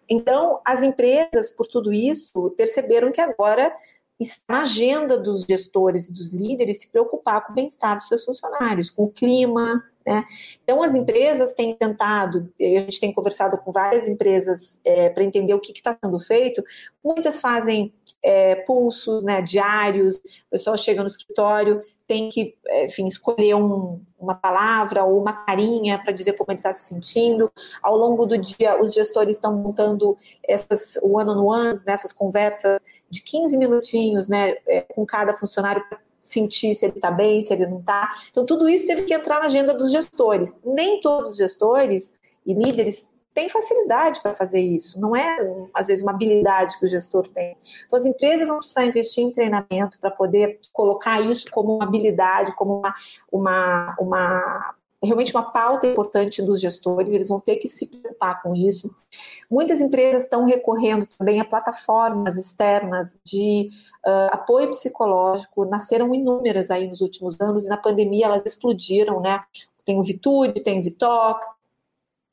Então, as empresas, por tudo isso, perceberam que agora está na agenda dos gestores e dos líderes se preocupar com o bem-estar dos seus funcionários, com o clima, né? Então, as empresas têm tentado, a gente tem conversado com várias empresas é, para entender o que está sendo feito. Muitas fazem é, pulsos né, diários, o pessoal chega no escritório, tem que, é, enfim, escolher um, uma palavra ou uma carinha para dizer como ele está se sentindo. Ao longo do dia, os gestores estão montando essas one-on-ones, né, conversas de 15 minutinhos né, é, com cada funcionário sentir se ele está bem, se ele não está. Então, tudo isso teve que entrar na agenda dos gestores. Nem todos os gestores e líderes têm facilidade para fazer isso. Não é, às vezes, uma habilidade que o gestor tem. Então, as empresas vão precisar investir em treinamento para poder colocar isso como uma habilidade, como uma, uma, uma realmente uma pauta importante dos gestores, eles vão ter que se preocupar com isso. Muitas empresas estão recorrendo também a plataformas externas de uh, apoio psicológico, nasceram inúmeras aí nos últimos anos e na pandemia elas explodiram, né? Tem o Vitude, tem o Vitalk,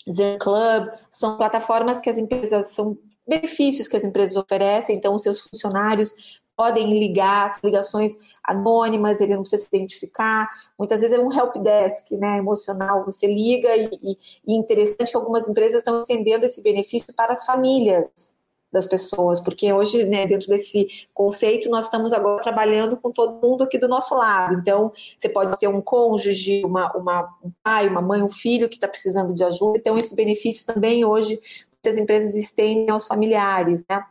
Zen Club, são plataformas que as empresas são benefícios que as empresas oferecem, então os seus funcionários podem ligar, ligações anônimas, ele não precisa se identificar. Muitas vezes é um help desk, né, emocional. Você liga e, e, e interessante que algumas empresas estão estendendo esse benefício para as famílias das pessoas, porque hoje, né, dentro desse conceito, nós estamos agora trabalhando com todo mundo aqui do nosso lado. Então, você pode ter um cônjuge, uma, uma um pai, uma mãe, um filho que está precisando de ajuda. Então, esse benefício também hoje muitas empresas estendem aos familiares, né?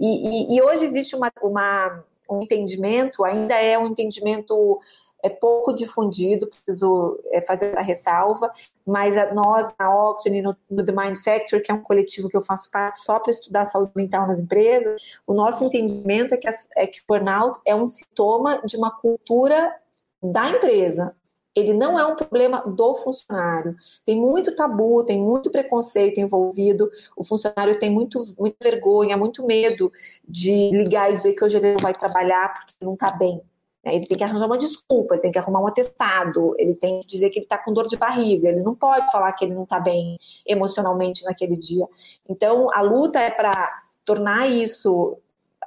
E, e, e hoje existe uma, uma, um entendimento, ainda é um entendimento é pouco difundido, preciso é, fazer essa ressalva, mas nós, na Oxygen, no, no The Mind Factor, que é um coletivo que eu faço parte só para estudar saúde mental nas empresas, o nosso entendimento é que, a, é que o burnout é um sintoma de uma cultura da empresa, ele não é um problema do funcionário. Tem muito tabu, tem muito preconceito envolvido. O funcionário tem muito, muita vergonha, muito medo de ligar e dizer que hoje ele não vai trabalhar porque não está bem. Né? Ele tem que arranjar uma desculpa, ele tem que arrumar um atestado, ele tem que dizer que ele está com dor de barriga, ele não pode falar que ele não está bem emocionalmente naquele dia. Então, a luta é para tornar isso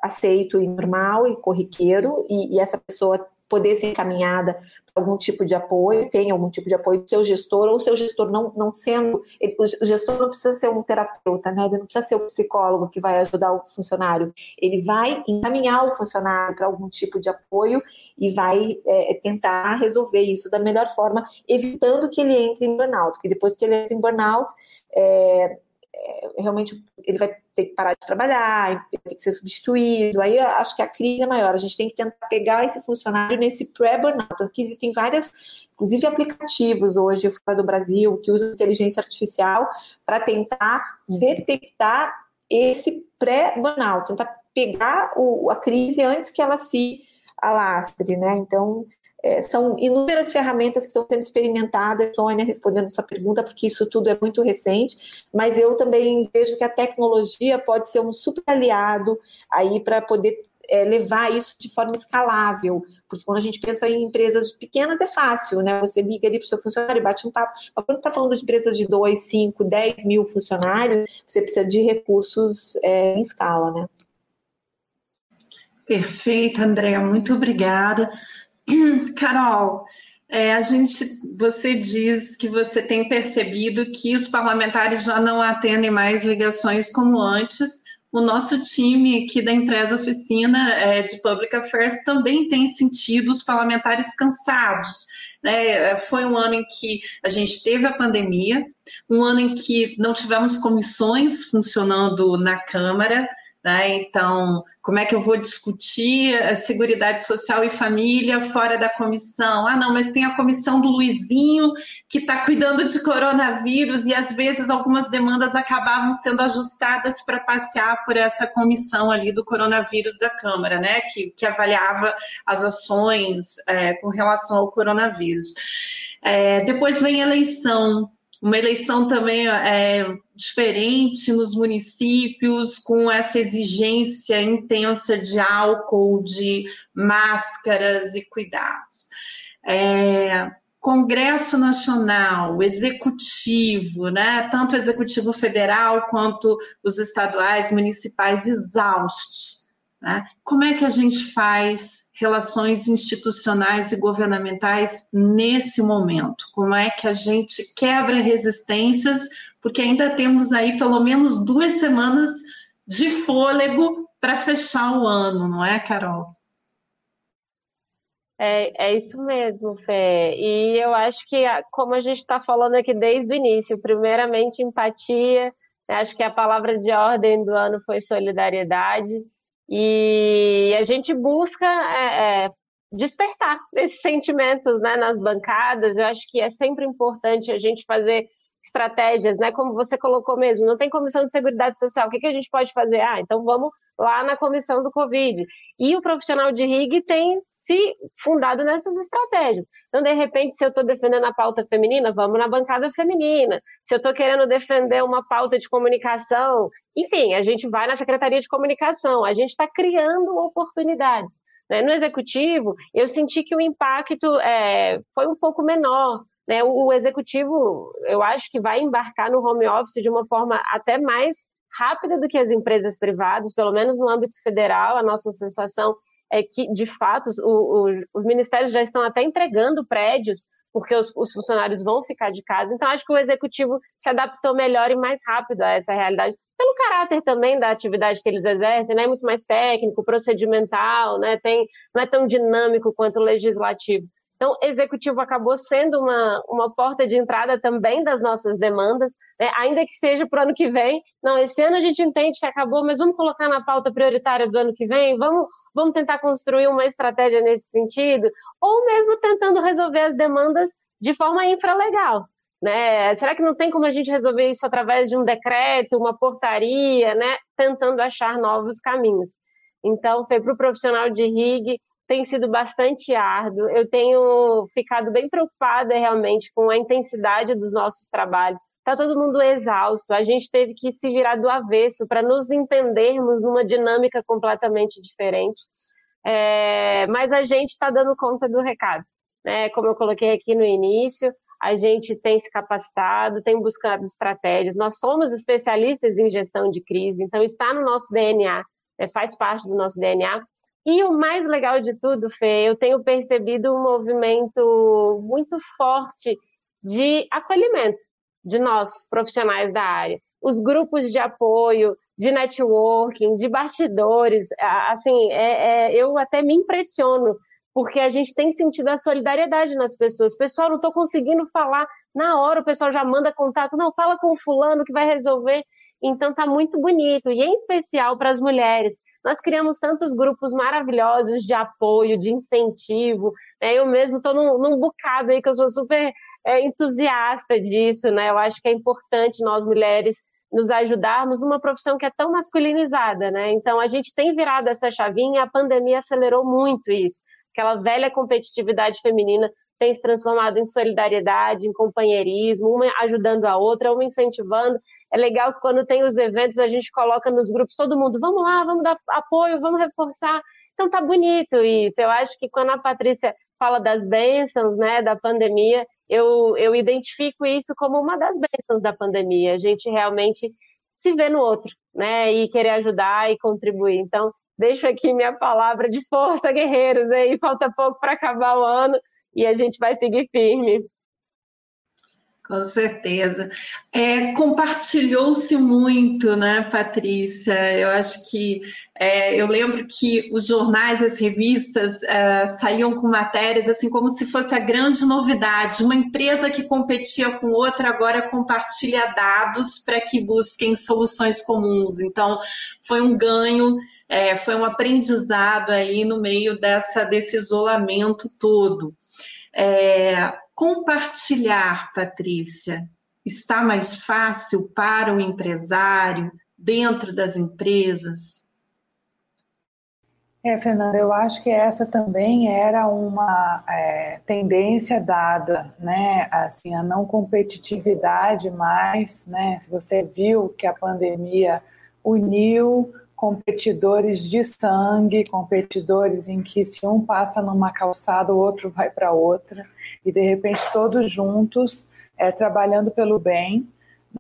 aceito e normal e corriqueiro, e, e essa pessoa poder ser encaminhada para algum tipo de apoio, tem algum tipo de apoio do seu gestor, ou seu gestor não, não sendo. Ele, o gestor não precisa ser um terapeuta, né? Ele não precisa ser um psicólogo que vai ajudar o funcionário. Ele vai encaminhar o funcionário para algum tipo de apoio e vai é, tentar resolver isso da melhor forma, evitando que ele entre em burnout, porque depois que ele entra em burnout, é, é, realmente ele vai ter que parar de trabalhar, ter que ser substituído. Aí acho que a crise é maior. A gente tem que tentar pegar esse funcionário nesse pré-burnout. Que existem várias, inclusive aplicativos hoje fora do Brasil que usam inteligência artificial para tentar detectar esse pré-burnout, tentar pegar o, a crise antes que ela se alastre, né? Então, é, são inúmeras ferramentas que estão sendo experimentadas, Sônia, respondendo sua pergunta, porque isso tudo é muito recente, mas eu também vejo que a tecnologia pode ser um super aliado aí para poder é, levar isso de forma escalável, porque quando a gente pensa em empresas pequenas é fácil, né? Você liga ali para o seu funcionário e bate um papo. Mas quando você está falando de empresas de 2, 5, 10 mil funcionários, você precisa de recursos é, em escala, né? Perfeito, Andréa, muito obrigada. Carol, é, a gente, você diz que você tem percebido que os parlamentares já não atendem mais ligações como antes. O nosso time aqui da empresa oficina é, de Public Affairs também tem sentido os parlamentares cansados. Né? Foi um ano em que a gente teve a pandemia, um ano em que não tivemos comissões funcionando na Câmara, né? Então, como é que eu vou discutir a Seguridade Social e Família fora da comissão? Ah, não, mas tem a comissão do Luizinho que está cuidando de coronavírus e às vezes algumas demandas acabavam sendo ajustadas para passear por essa comissão ali do coronavírus da Câmara, né? Que, que avaliava as ações é, com relação ao coronavírus. É, depois vem a eleição uma eleição também é, diferente nos municípios, com essa exigência intensa de álcool, de máscaras e cuidados. É, Congresso Nacional, Executivo, né, tanto o Executivo Federal quanto os estaduais, municipais exaustos. Né? Como é que a gente faz relações institucionais e governamentais nesse momento? Como é que a gente quebra resistências? Porque ainda temos aí pelo menos duas semanas de fôlego para fechar o ano, não é, Carol? É, é isso mesmo, Fê. E eu acho que, como a gente está falando aqui desde o início, primeiramente empatia, acho que a palavra de ordem do ano foi solidariedade. E a gente busca é, é, despertar esses sentimentos né, nas bancadas. Eu acho que é sempre importante a gente fazer estratégias, né? Como você colocou mesmo, não tem comissão de seguridade social. O que, que a gente pode fazer? Ah, então vamos lá na comissão do Covid. E o profissional de RIG tem se fundado nessas estratégias. Então, de repente, se eu estou defendendo a pauta feminina, vamos na bancada feminina. Se eu estou querendo defender uma pauta de comunicação, enfim, a gente vai na Secretaria de Comunicação. A gente está criando oportunidades. Né? No executivo, eu senti que o impacto é, foi um pouco menor. Né? O, o executivo, eu acho que vai embarcar no home office de uma forma até mais rápida do que as empresas privadas, pelo menos no âmbito federal, a nossa sensação é que, de fato, o, o, os ministérios já estão até entregando prédios, porque os, os, funcionários vão ficar de casa. Então, acho que o executivo se adaptou melhor e mais rápido a essa realidade, pelo caráter também da atividade que eles exercem, né? É muito mais técnico, procedimental, né? Tem, não é tão dinâmico quanto o legislativo. Então, executivo acabou sendo uma, uma porta de entrada também das nossas demandas, né? ainda que seja para o ano que vem. Não, esse ano a gente entende que acabou, mas vamos colocar na pauta prioritária do ano que vem, vamos, vamos tentar construir uma estratégia nesse sentido, ou mesmo tentando resolver as demandas de forma infralegal. Né? Será que não tem como a gente resolver isso através de um decreto, uma portaria, né? tentando achar novos caminhos? Então, foi para o profissional de RIG, tem sido bastante árduo. Eu tenho ficado bem preocupada realmente com a intensidade dos nossos trabalhos. Está todo mundo exausto, a gente teve que se virar do avesso para nos entendermos numa dinâmica completamente diferente. É, mas a gente está dando conta do recado. Né? Como eu coloquei aqui no início, a gente tem se capacitado, tem buscado estratégias. Nós somos especialistas em gestão de crise, então está no nosso DNA, né? faz parte do nosso DNA E o mais legal de tudo, Fê, eu tenho percebido um movimento muito forte de acolhimento de nós, profissionais da área. Os grupos de apoio, de networking, de bastidores, assim, é, é, eu até me impressiono, porque a gente tem sentido a solidariedade nas pessoas. Pessoal, não estou conseguindo falar na hora, o pessoal já manda contato, não, fala com o fulano que vai resolver. Então tá muito bonito, e em especial para as mulheres. Nós criamos tantos grupos maravilhosos de apoio, de incentivo. Né? Eu mesmo estou num, num bocado aí que eu sou super é, entusiasta disso, né? Eu acho que é importante nós mulheres nos ajudarmos numa profissão que é tão masculinizada, né? Então a gente tem virado essa chavinha, a pandemia acelerou muito isso. Aquela velha competitividade feminina tem se transformado em solidariedade, em companheirismo, uma ajudando a outra, uma incentivando. É legal que quando tem os eventos a gente coloca nos grupos todo mundo, vamos lá, vamos dar apoio, vamos reforçar. Então tá bonito isso. Eu acho que quando a Patrícia fala das bênçãos, né, da pandemia, eu, eu identifico isso como uma das bênçãos da pandemia. A gente realmente se vê no outro, né, e querer ajudar e contribuir. Então, deixo aqui minha palavra de força, guerreiros, aí falta pouco para acabar o ano e a gente vai seguir firme. Com certeza. É, Compartilhou-se muito, né, Patrícia? Eu acho que é, eu lembro que os jornais, as revistas é, saíam com matérias assim como se fosse a grande novidade. Uma empresa que competia com outra agora compartilha dados para que busquem soluções comuns. Então, foi um ganho. É, foi um aprendizado aí no meio dessa, desse isolamento todo. É, compartilhar, Patrícia, está mais fácil para o empresário dentro das empresas? É, Fernanda, eu acho que essa também era uma é, tendência dada, né? Assim, a não competitividade mais, né? Se você viu que a pandemia uniu competidores de sangue, competidores em que se um passa numa calçada, o outro vai para outra, e de repente todos juntos, é, trabalhando pelo bem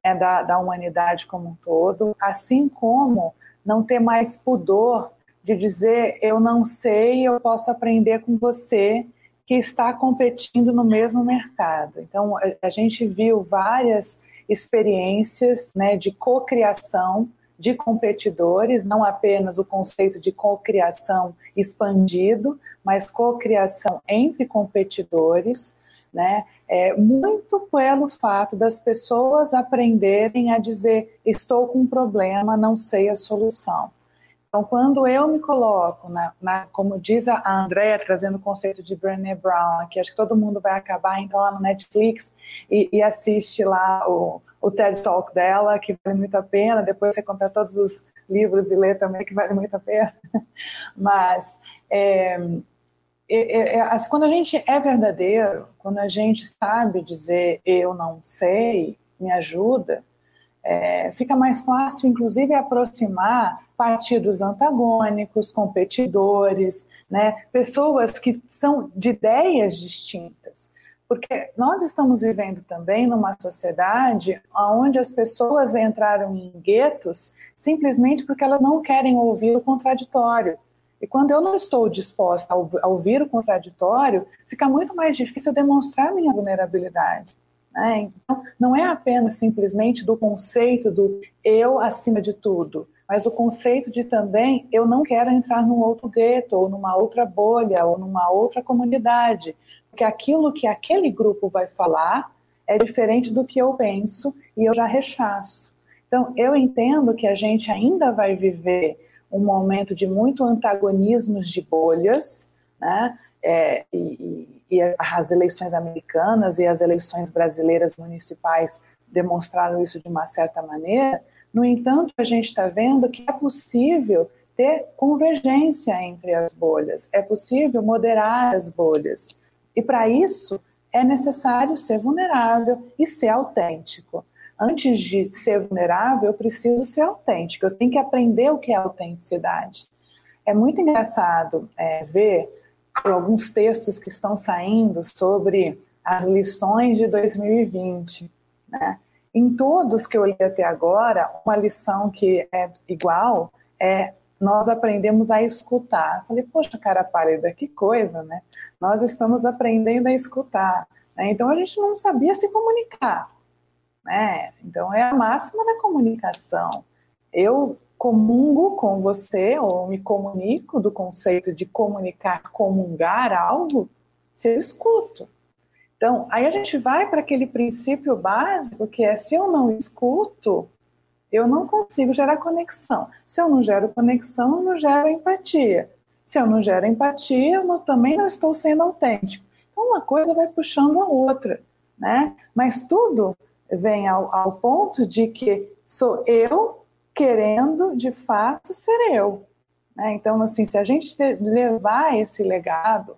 né, da, da humanidade como um todo, assim como não ter mais pudor de dizer eu não sei, eu posso aprender com você que está competindo no mesmo mercado. Então a, a gente viu várias experiências né, de cocriação de competidores, não apenas o conceito de cocriação expandido, mas cocriação entre competidores, né? É, muito pelo fato das pessoas aprenderem a dizer: estou com um problema, não sei a solução. Então, quando eu me coloco, na, na, como diz a Andrea, trazendo o conceito de Brené Brown, que acho que todo mundo vai acabar então lá no Netflix e, e, assiste lá o, o TED Talk dela, que vale muito a pena. Depois você compra todos os livros e lê também, que vale muito a pena. Mas é, é, é, assim, quando a gente é verdadeiro, quando a gente sabe dizer eu não sei, me ajuda, é, fica mais fácil, inclusive, aproximar partidos antagônicos, competidores, né, pessoas que são de ideias distintas. Porque nós estamos vivendo também numa sociedade onde as pessoas entraram em guetos simplesmente porque elas não querem ouvir o contraditório. E quando eu não estou disposta a ouvir o contraditório, fica muito mais difícil demonstrar minha vulnerabilidade. Né? Então, não é apenas simplesmente do conceito do eu acima de tudo, mas o conceito de também eu não quero entrar num outro gueto, ou numa outra bolha, ou numa outra comunidade, porque aquilo que aquele grupo vai falar é diferente do que eu penso e eu já rechaço. Então, eu entendo que a gente ainda vai viver um momento de muito antagonismos de bolhas, né? É, e, e as eleições americanas e as eleições brasileiras municipais demonstraram isso de uma certa maneira. No entanto, a gente está vendo que é possível ter convergência entre as bolhas, é possível moderar as bolhas. E para isso é necessário ser vulnerável e ser autêntico. Antes de ser vulnerável, eu preciso ser autêntico, eu tenho que aprender o que é autenticidade. É muito engraçado é, ver alguns textos que estão saindo sobre as lições de 2020. Né? Em todos que eu li até agora, uma lição que é igual é nós aprendemos a escutar. Eu falei, poxa, cara pálida, que coisa, né? Nós estamos aprendendo a escutar. Né? Então a gente não sabia se comunicar. Né? Então é a máxima da comunicação. Eu comungo com você ou me comunico do conceito de comunicar, comungar algo, se eu escuto. Então, aí a gente vai para aquele princípio básico que é se eu não escuto, eu não consigo gerar conexão. Se eu não gero conexão, eu não gero empatia. Se eu não gero empatia, eu também não estou sendo autêntico. Então, uma coisa vai puxando a outra, né? Mas tudo vem ao, ao ponto de que sou eu querendo, de fato, ser eu. Né? Então, assim, se a gente levar esse legado,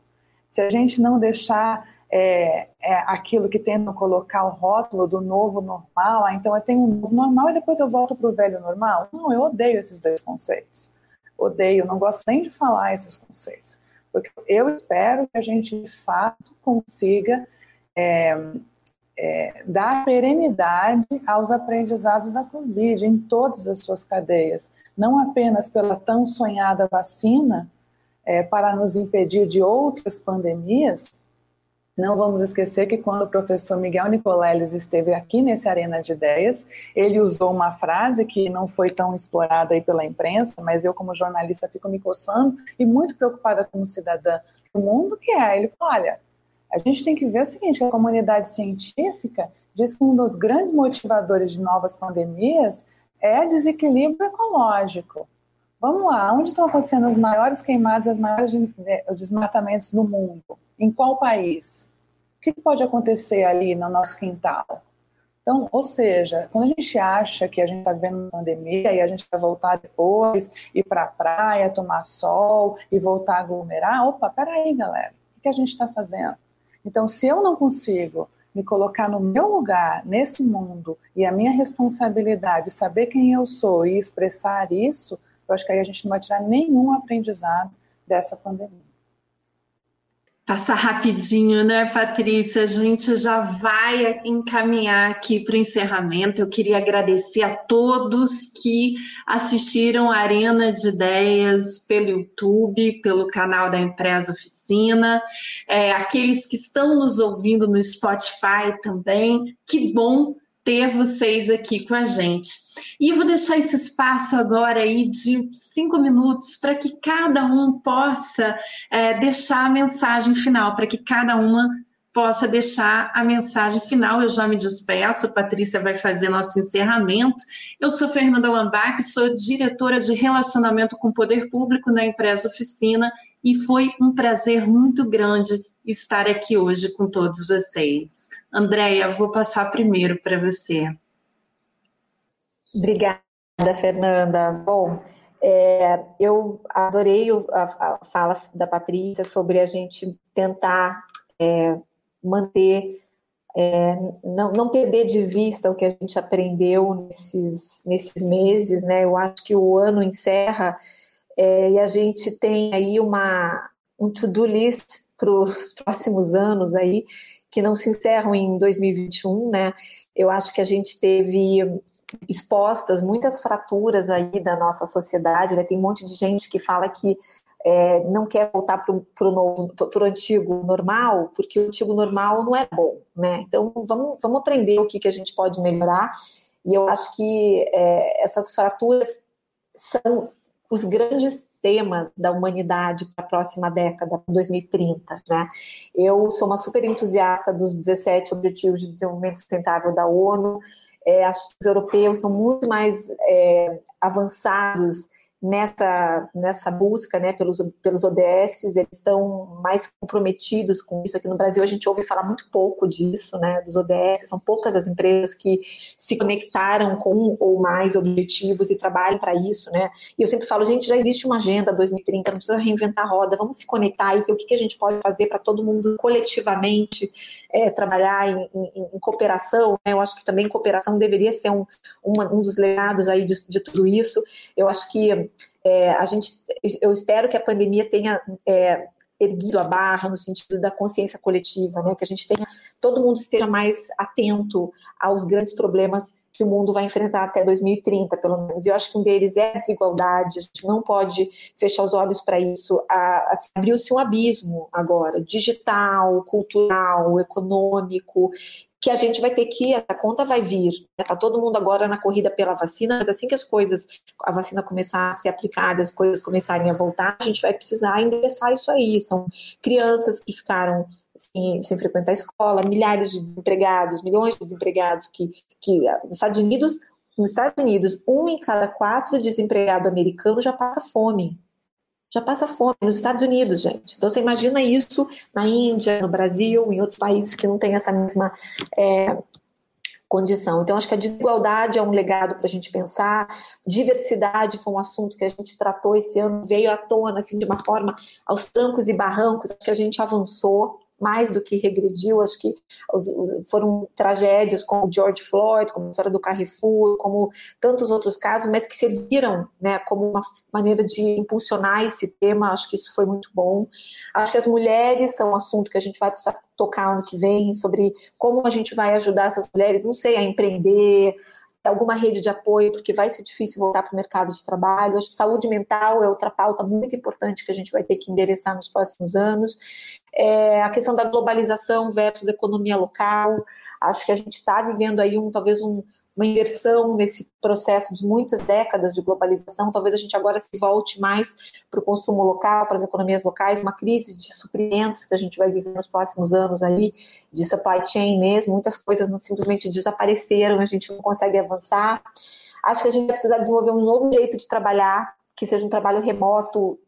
se a gente não deixar é, é aquilo que tentam colocar o rótulo do novo normal, ah, então eu tenho um novo normal e depois eu volto para o velho normal. Não, eu odeio esses dois conceitos. Odeio, não gosto nem de falar esses conceitos. Porque eu espero que a gente, de fato, consiga é, é, dar perenidade aos aprendizados da Covid em todas as suas cadeias, não apenas pela tão sonhada vacina é, para nos impedir de outras pandemias. Não vamos esquecer que quando o professor Miguel Nicoleles esteve aqui nesse Arena de Ideias, ele usou uma frase que não foi tão explorada aí pela imprensa, mas eu como jornalista fico me coçando e muito preocupada como cidadã do mundo, que é, ele falou, olha, a gente tem que ver o seguinte: a comunidade científica diz que um dos grandes motivadores de novas pandemias é desequilíbrio ecológico. Vamos lá, onde estão acontecendo as maiores queimadas, os maiores eh, desmatamentos do mundo? Em qual país? O que pode acontecer ali no nosso quintal? Então, ou seja, quando a gente acha que a gente está vivendo uma pandemia e a gente vai voltar depois, ir para a praia, tomar sol e voltar a aglomerar, opa, peraí, galera, o que a gente está fazendo? Então, se eu não consigo me colocar no meu lugar nesse mundo e a minha responsabilidade, saber quem eu sou e expressar isso, eu acho que aí a gente não vai tirar nenhum aprendizado dessa pandemia. Passar rapidinho, né, Patrícia? A gente já vai encaminhar aqui para o encerramento. Eu queria agradecer a todos que assistiram a Arena de Ideias pelo YouTube, pelo canal da Empresa Oficina, é, aqueles que estão nos ouvindo no Spotify também. Que bom ter vocês aqui com a gente. E vou deixar esse espaço agora aí de cinco minutos para que cada um possa é, deixar a mensagem final, para que cada uma possa deixar a mensagem final. Eu já me despeço, a Patrícia vai fazer nosso encerramento. Eu sou Fernanda Lambac, sou diretora de relacionamento com o poder público na empresa Oficina e foi um prazer muito grande estar aqui hoje com todos vocês. Andréia, vou passar primeiro para você. Obrigada, Fernanda. Bom, é, eu adorei a, a, fala da Patrícia sobre a gente tentar é, manter, é, não, não perder de vista o que a gente aprendeu nesses, nesses meses, né? Eu acho que o ano encerra é, e a gente tem aí uma, um to-do list para os próximos anos aí, que não se encerram em 2021, né? Eu acho que a gente teve expostas muitas fraturas aí da nossa sociedade, né? Tem um monte de gente que fala que é, não quer voltar para o antigo normal, porque o antigo normal não é bom, né? Então vamos, vamos aprender o que, que a gente pode melhorar. E eu acho que é, essas fraturas são os grandes temas da humanidade para a próxima década, 2030. Né? Eu sou uma super entusiasta dos 17 Objetivos de Desenvolvimento Sustentável da ONU. É, acho que os europeus são muito mais é, avançados nessa, nessa busca né, pelos, pelos ODS, eles estão mais comprometidos com isso. Aqui no Brasil a gente ouve falar muito pouco disso, né, dos ODS, são poucas as empresas que se conectaram com um ou mais objetivos e trabalham para isso. Né? E eu sempre falo, gente, já existe uma agenda 2030, não precisa reinventar a roda, vamos se conectar e ver o que, que a gente pode fazer para todo mundo coletivamente é, trabalhar em, em, em cooperação. Né? Eu acho que também cooperação deveria ser um, uma, um dos legados aí de, de tudo isso. Eu acho que é, a gente, eu espero que a pandemia tenha é, erguido a barra no sentido da consciência coletiva, né? Que a gente tenha, todo mundo esteja mais atento aos grandes problemas que o mundo vai enfrentar até 2030, pelo menos. E eu acho que um deles é a desigualdade, a gente não pode fechar os olhos para isso. Abriu-se um abismo agora, digital, cultural, econômico, que a gente vai ter que, essa conta vai vir. Está todo mundo agora na corrida pela vacina, mas assim que as coisas, a vacina começar a ser aplicada, as coisas começarem a voltar, a gente vai precisar endereçar isso aí. São crianças que ficaram sem, sem frequentar a escola, milhares de desempregados, milhões de desempregados que, que ah, nos Estados Unidos, nos Estados Unidos, um em cada quatro desempregado americano já passa fome. Já passa fome nos Estados Unidos, gente. Então você imagina isso na Índia, no Brasil, em outros países que não têm essa mesma é, condição. Então, acho que a desigualdade é um legado para a gente pensar. Diversidade foi um assunto que a gente tratou esse ano, veio à tona assim, de uma forma aos trancos e barrancos, que a gente avançou mais do que regrediu, acho que foram tragédias como George Floyd, como a história do Carrefour, como tantos outros casos, mas que serviram né, como uma maneira de impulsionar esse tema, acho que isso foi muito bom. Acho que as mulheres são um assunto que a gente vai precisar tocar ano que vem, sobre como a gente vai ajudar essas mulheres, não sei, a empreender, alguma rede de apoio, porque vai ser difícil voltar para o mercado de trabalho. Acho que saúde mental é outra pauta muito importante que a gente vai ter que endereçar nos próximos anos. É, a questão da globalização versus economia local. Acho que a gente está vivendo aí um talvez um, uma inversão nesse processo de muitas décadas de globalização. Talvez a gente agora se volte mais para o consumo local, para as economias locais, uma crise de suprimentos que a gente vai viver nos próximos anos aí, de supply chain mesmo. Muitas coisas não simplesmente desapareceram, a gente não consegue avançar. Acho que a gente vai precisar desenvolver um novo jeito de trabalhar que seja um trabalho remoto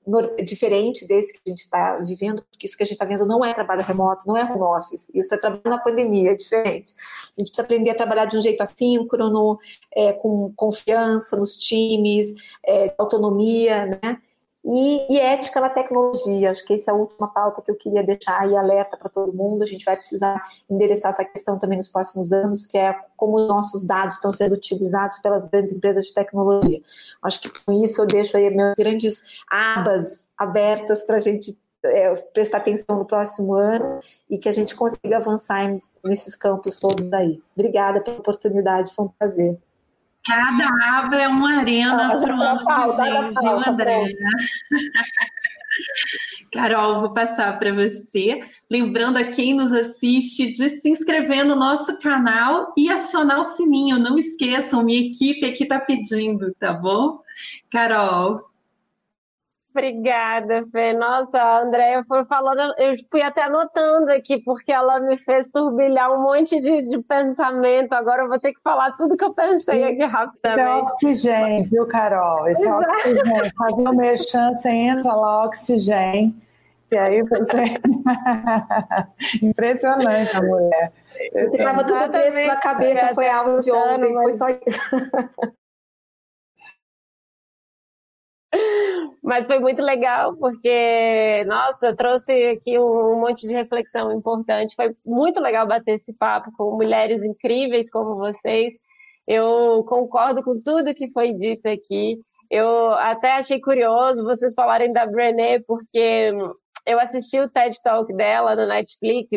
diferente desse que a gente está vivendo, porque isso que a gente está vendo não é trabalho remoto, não é home office, isso é trabalho na pandemia, é diferente. A gente precisa aprender a trabalhar de um jeito assíncrono, é, com confiança nos times, é, autonomia, né? E, e, ética na tecnologia, acho que essa é a última pauta que eu queria deixar aí alerta para todo mundo. A gente vai precisar endereçar essa questão também nos próximos anos, que é como os nossos dados estão sendo utilizados pelas grandes empresas de tecnologia. Acho que com isso eu deixo aí meus grandes abas abertas para a gente é, prestar atenção no próximo ano e que a gente consiga avançar nesses campos todos aí. Obrigada pela oportunidade, foi um prazer. Cada aba é uma arena para o ano que vem, viu, André? Carol, vou passar para você. Lembrando a quem nos assiste de se inscrever no nosso canal e acionar o sininho. Não esqueçam, minha equipe aqui está pedindo, tá bom? Carol. Obrigada, Fê. Nossa, a Andrea foi falando, eu fui até anotando aqui, porque ela me fez turbilhar um monte de, de pensamento. Agora eu vou ter que falar tudo que eu pensei aqui rapidamente. Esse é oxigênio, viu, Carol? Esse Exato. é oxigênio. Fazer o meu chance, entra lá, oxigênio. E aí você. Impressionante a mulher. Você estava tudo preso na cabeça, foi a aula de ontem, foi só isso. Mas foi muito legal, porque, nossa, trouxe aqui um monte de reflexão importante. Foi muito legal bater esse papo com mulheres incríveis como vocês. Eu concordo com tudo que foi dito aqui. Eu até achei curioso vocês falarem da Brené, porque eu assisti o TED Talk dela no Netflix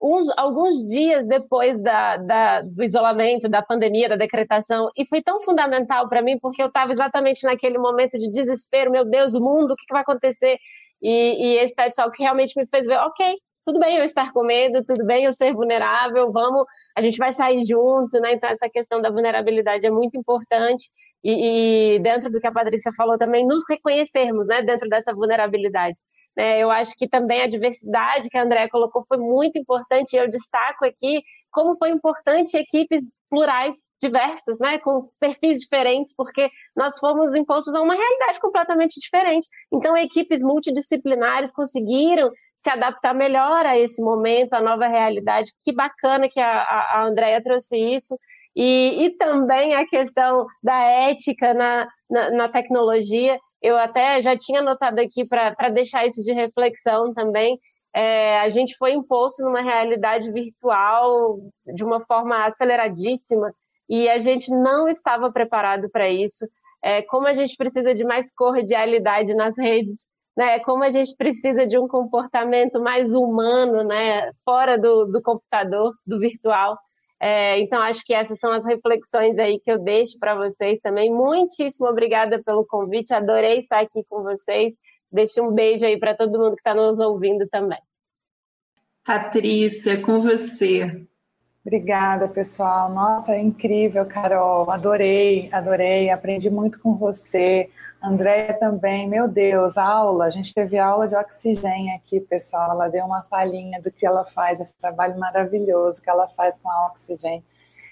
uns, alguns dias depois da, da, do isolamento, da pandemia, da decretação, e foi tão fundamental para mim, porque eu estava exatamente naquele momento de desespero, meu Deus, o mundo, o que, que vai acontecer? E, e esse TED Talk realmente me fez ver, ok, tudo bem eu estar com medo, tudo bem eu ser vulnerável, vamos, a gente vai sair juntos, né? Então essa questão da vulnerabilidade é muito importante e, e dentro do que a Patrícia falou também, nos reconhecermos, né? Dentro dessa vulnerabilidade. É, eu acho que também a diversidade que a André colocou foi muito importante. E eu destaco aqui como foi importante equipes plurais, diversas, né, com perfis diferentes, porque nós fomos impostos a uma realidade completamente diferente. Então, equipes multidisciplinares conseguiram se adaptar melhor a esse momento, a nova realidade. Que bacana que a, a Andrea trouxe isso. E, e, também a questão da ética na, na, na tecnologia. Eu até já tinha anotado aqui para deixar isso de reflexão também. É, a gente foi imposto numa realidade virtual de uma forma aceleradíssima e a gente não estava preparado para isso. É, como a gente precisa de mais cordialidade nas redes, né? Como a gente precisa de um comportamento mais humano, né? Fora do, do computador, do virtual. É, então, acho que essas são as reflexões aí que eu deixo para vocês também. Muitíssimo obrigada pelo convite, adorei estar aqui com vocês. Deixo um beijo aí para todo mundo que está nos ouvindo também. Patrícia, com você. Obrigada, pessoal. Nossa, é incrível, Carol. Adorei, adorei. Aprendi muito com você. Andréia também. Meu Deus, aula. A gente teve aula de oxigênio aqui, pessoal. Ela deu uma palhinha do que ela faz, esse trabalho maravilhoso que ela faz com a oxigênio.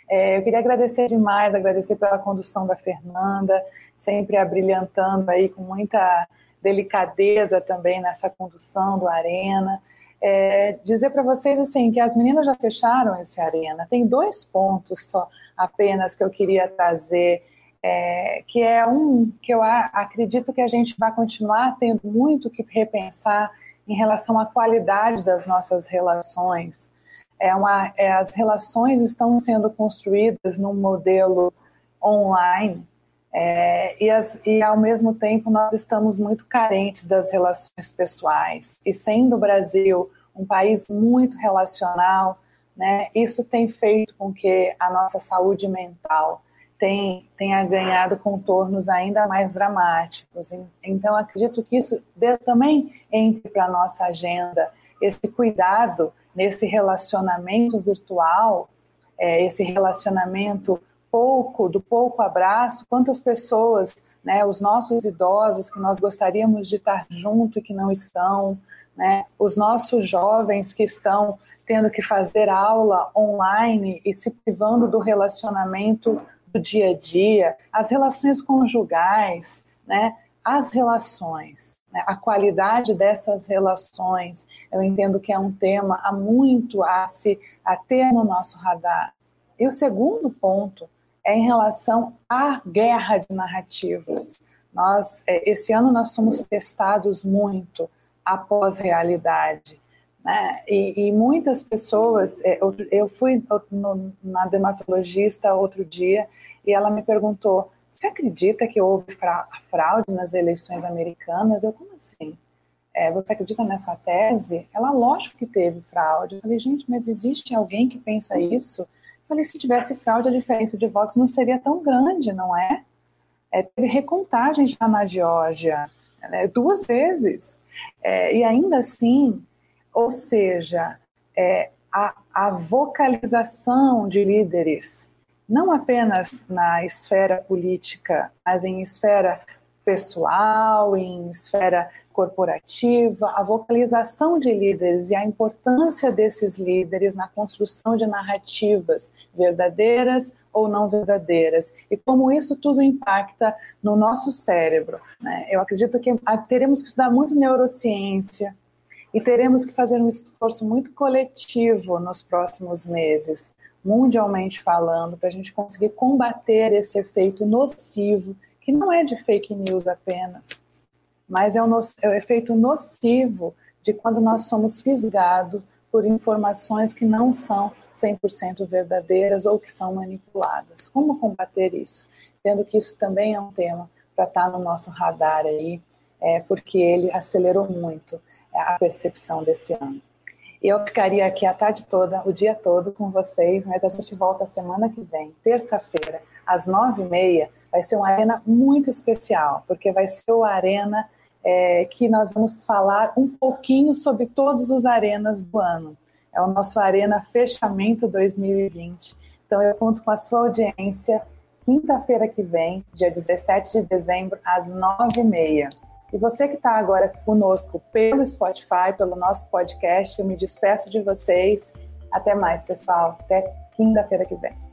É, eu queria agradecer demais, agradecer pela condução da Fernanda, sempre abrilhantando aí com muita delicadeza também nessa condução do Arena é, dizer para vocês assim que as meninas já fecharam esse arena. Tem dois pontos só apenas que eu queria trazer, é, que é um que eu acredito que a gente vai continuar tendo muito que repensar em relação à qualidade das nossas relações. É uma, é, as relações estão sendo construídas num modelo online é, e, as, e, ao mesmo tempo, nós estamos muito carentes das relações pessoais. E sendo o Brasil um país muito relacional, né, isso tem feito com que a nossa saúde mental tenha ganhado contornos ainda mais dramáticos. Então, acredito que isso também entre para a nossa agenda, esse cuidado nesse relacionamento virtual, é, esse relacionamento pouco, do pouco abraço, quantas pessoas, né, os nossos idosos que nós gostaríamos de estar junto e que não estão, né, os nossos jovens que estão tendo que fazer aula online e se privando do relacionamento do dia a dia, as relações conjugais, né, as relações, né, a qualidade dessas relações, eu entendo que é um tema há muito a se a ter no nosso radar. E o segundo ponto é em relação à guerra de narrativas. Nós, é, esse ano nós somos testados muito após realidade. Né? E, e, muitas pessoas, é, eu, eu fui no, na dermatologista outro dia e ela me perguntou: você acredita que houve fraude nas eleições americanas? Eu, como assim? É, você acredita nessa tese? Ela, lógico que teve fraude. Eu falei, gente, mas existe alguém que pensa isso? Falei, se tivesse fraude, a diferença de votos não seria tão grande, não é? é teve recontagem já na Geórgia, né, duas vezes. É, e ainda assim, ou seja, é, a, a vocalização de líderes, não apenas na esfera política, mas em esfera pessoal, em esfera corporativa, a vocalização de líderes e a importância desses líderes na construção de narrativas verdadeiras ou não verdadeiras e como isso tudo impacta no nosso cérebro. Né? Eu acredito que teremos que estudar muito neurociência e teremos que fazer um esforço muito coletivo nos próximos meses, mundialmente falando, para a gente conseguir combater esse efeito nocivo que não é de fake news apenas, mas é o, no, é o efeito nocivo de quando nós somos fisgados por informações que não são 100% verdadeiras ou que são manipuladas. Como combater isso? Tendo que isso também é um tema para estar tá no nosso radar aí, é, porque ele acelerou muito a percepção desse ano. Eu ficaria aqui a tarde toda, o dia todo com vocês, mas a gente volta semana que vem, terça-feira, às nove e meia, vai ser uma arena muito especial, porque vai ser o arena é, que nós vamos falar um pouquinho sobre todos os arenas do ano. É o nosso Arena Fechamento 2020. Então eu conto com a sua audiência quinta-feira que vem, dia 17 de dezembro, às nove e meia. E você que está agora conosco pelo Spotify, pelo nosso podcast, eu me despeço de vocês. Até mais, pessoal. Até quinta-feira que vem.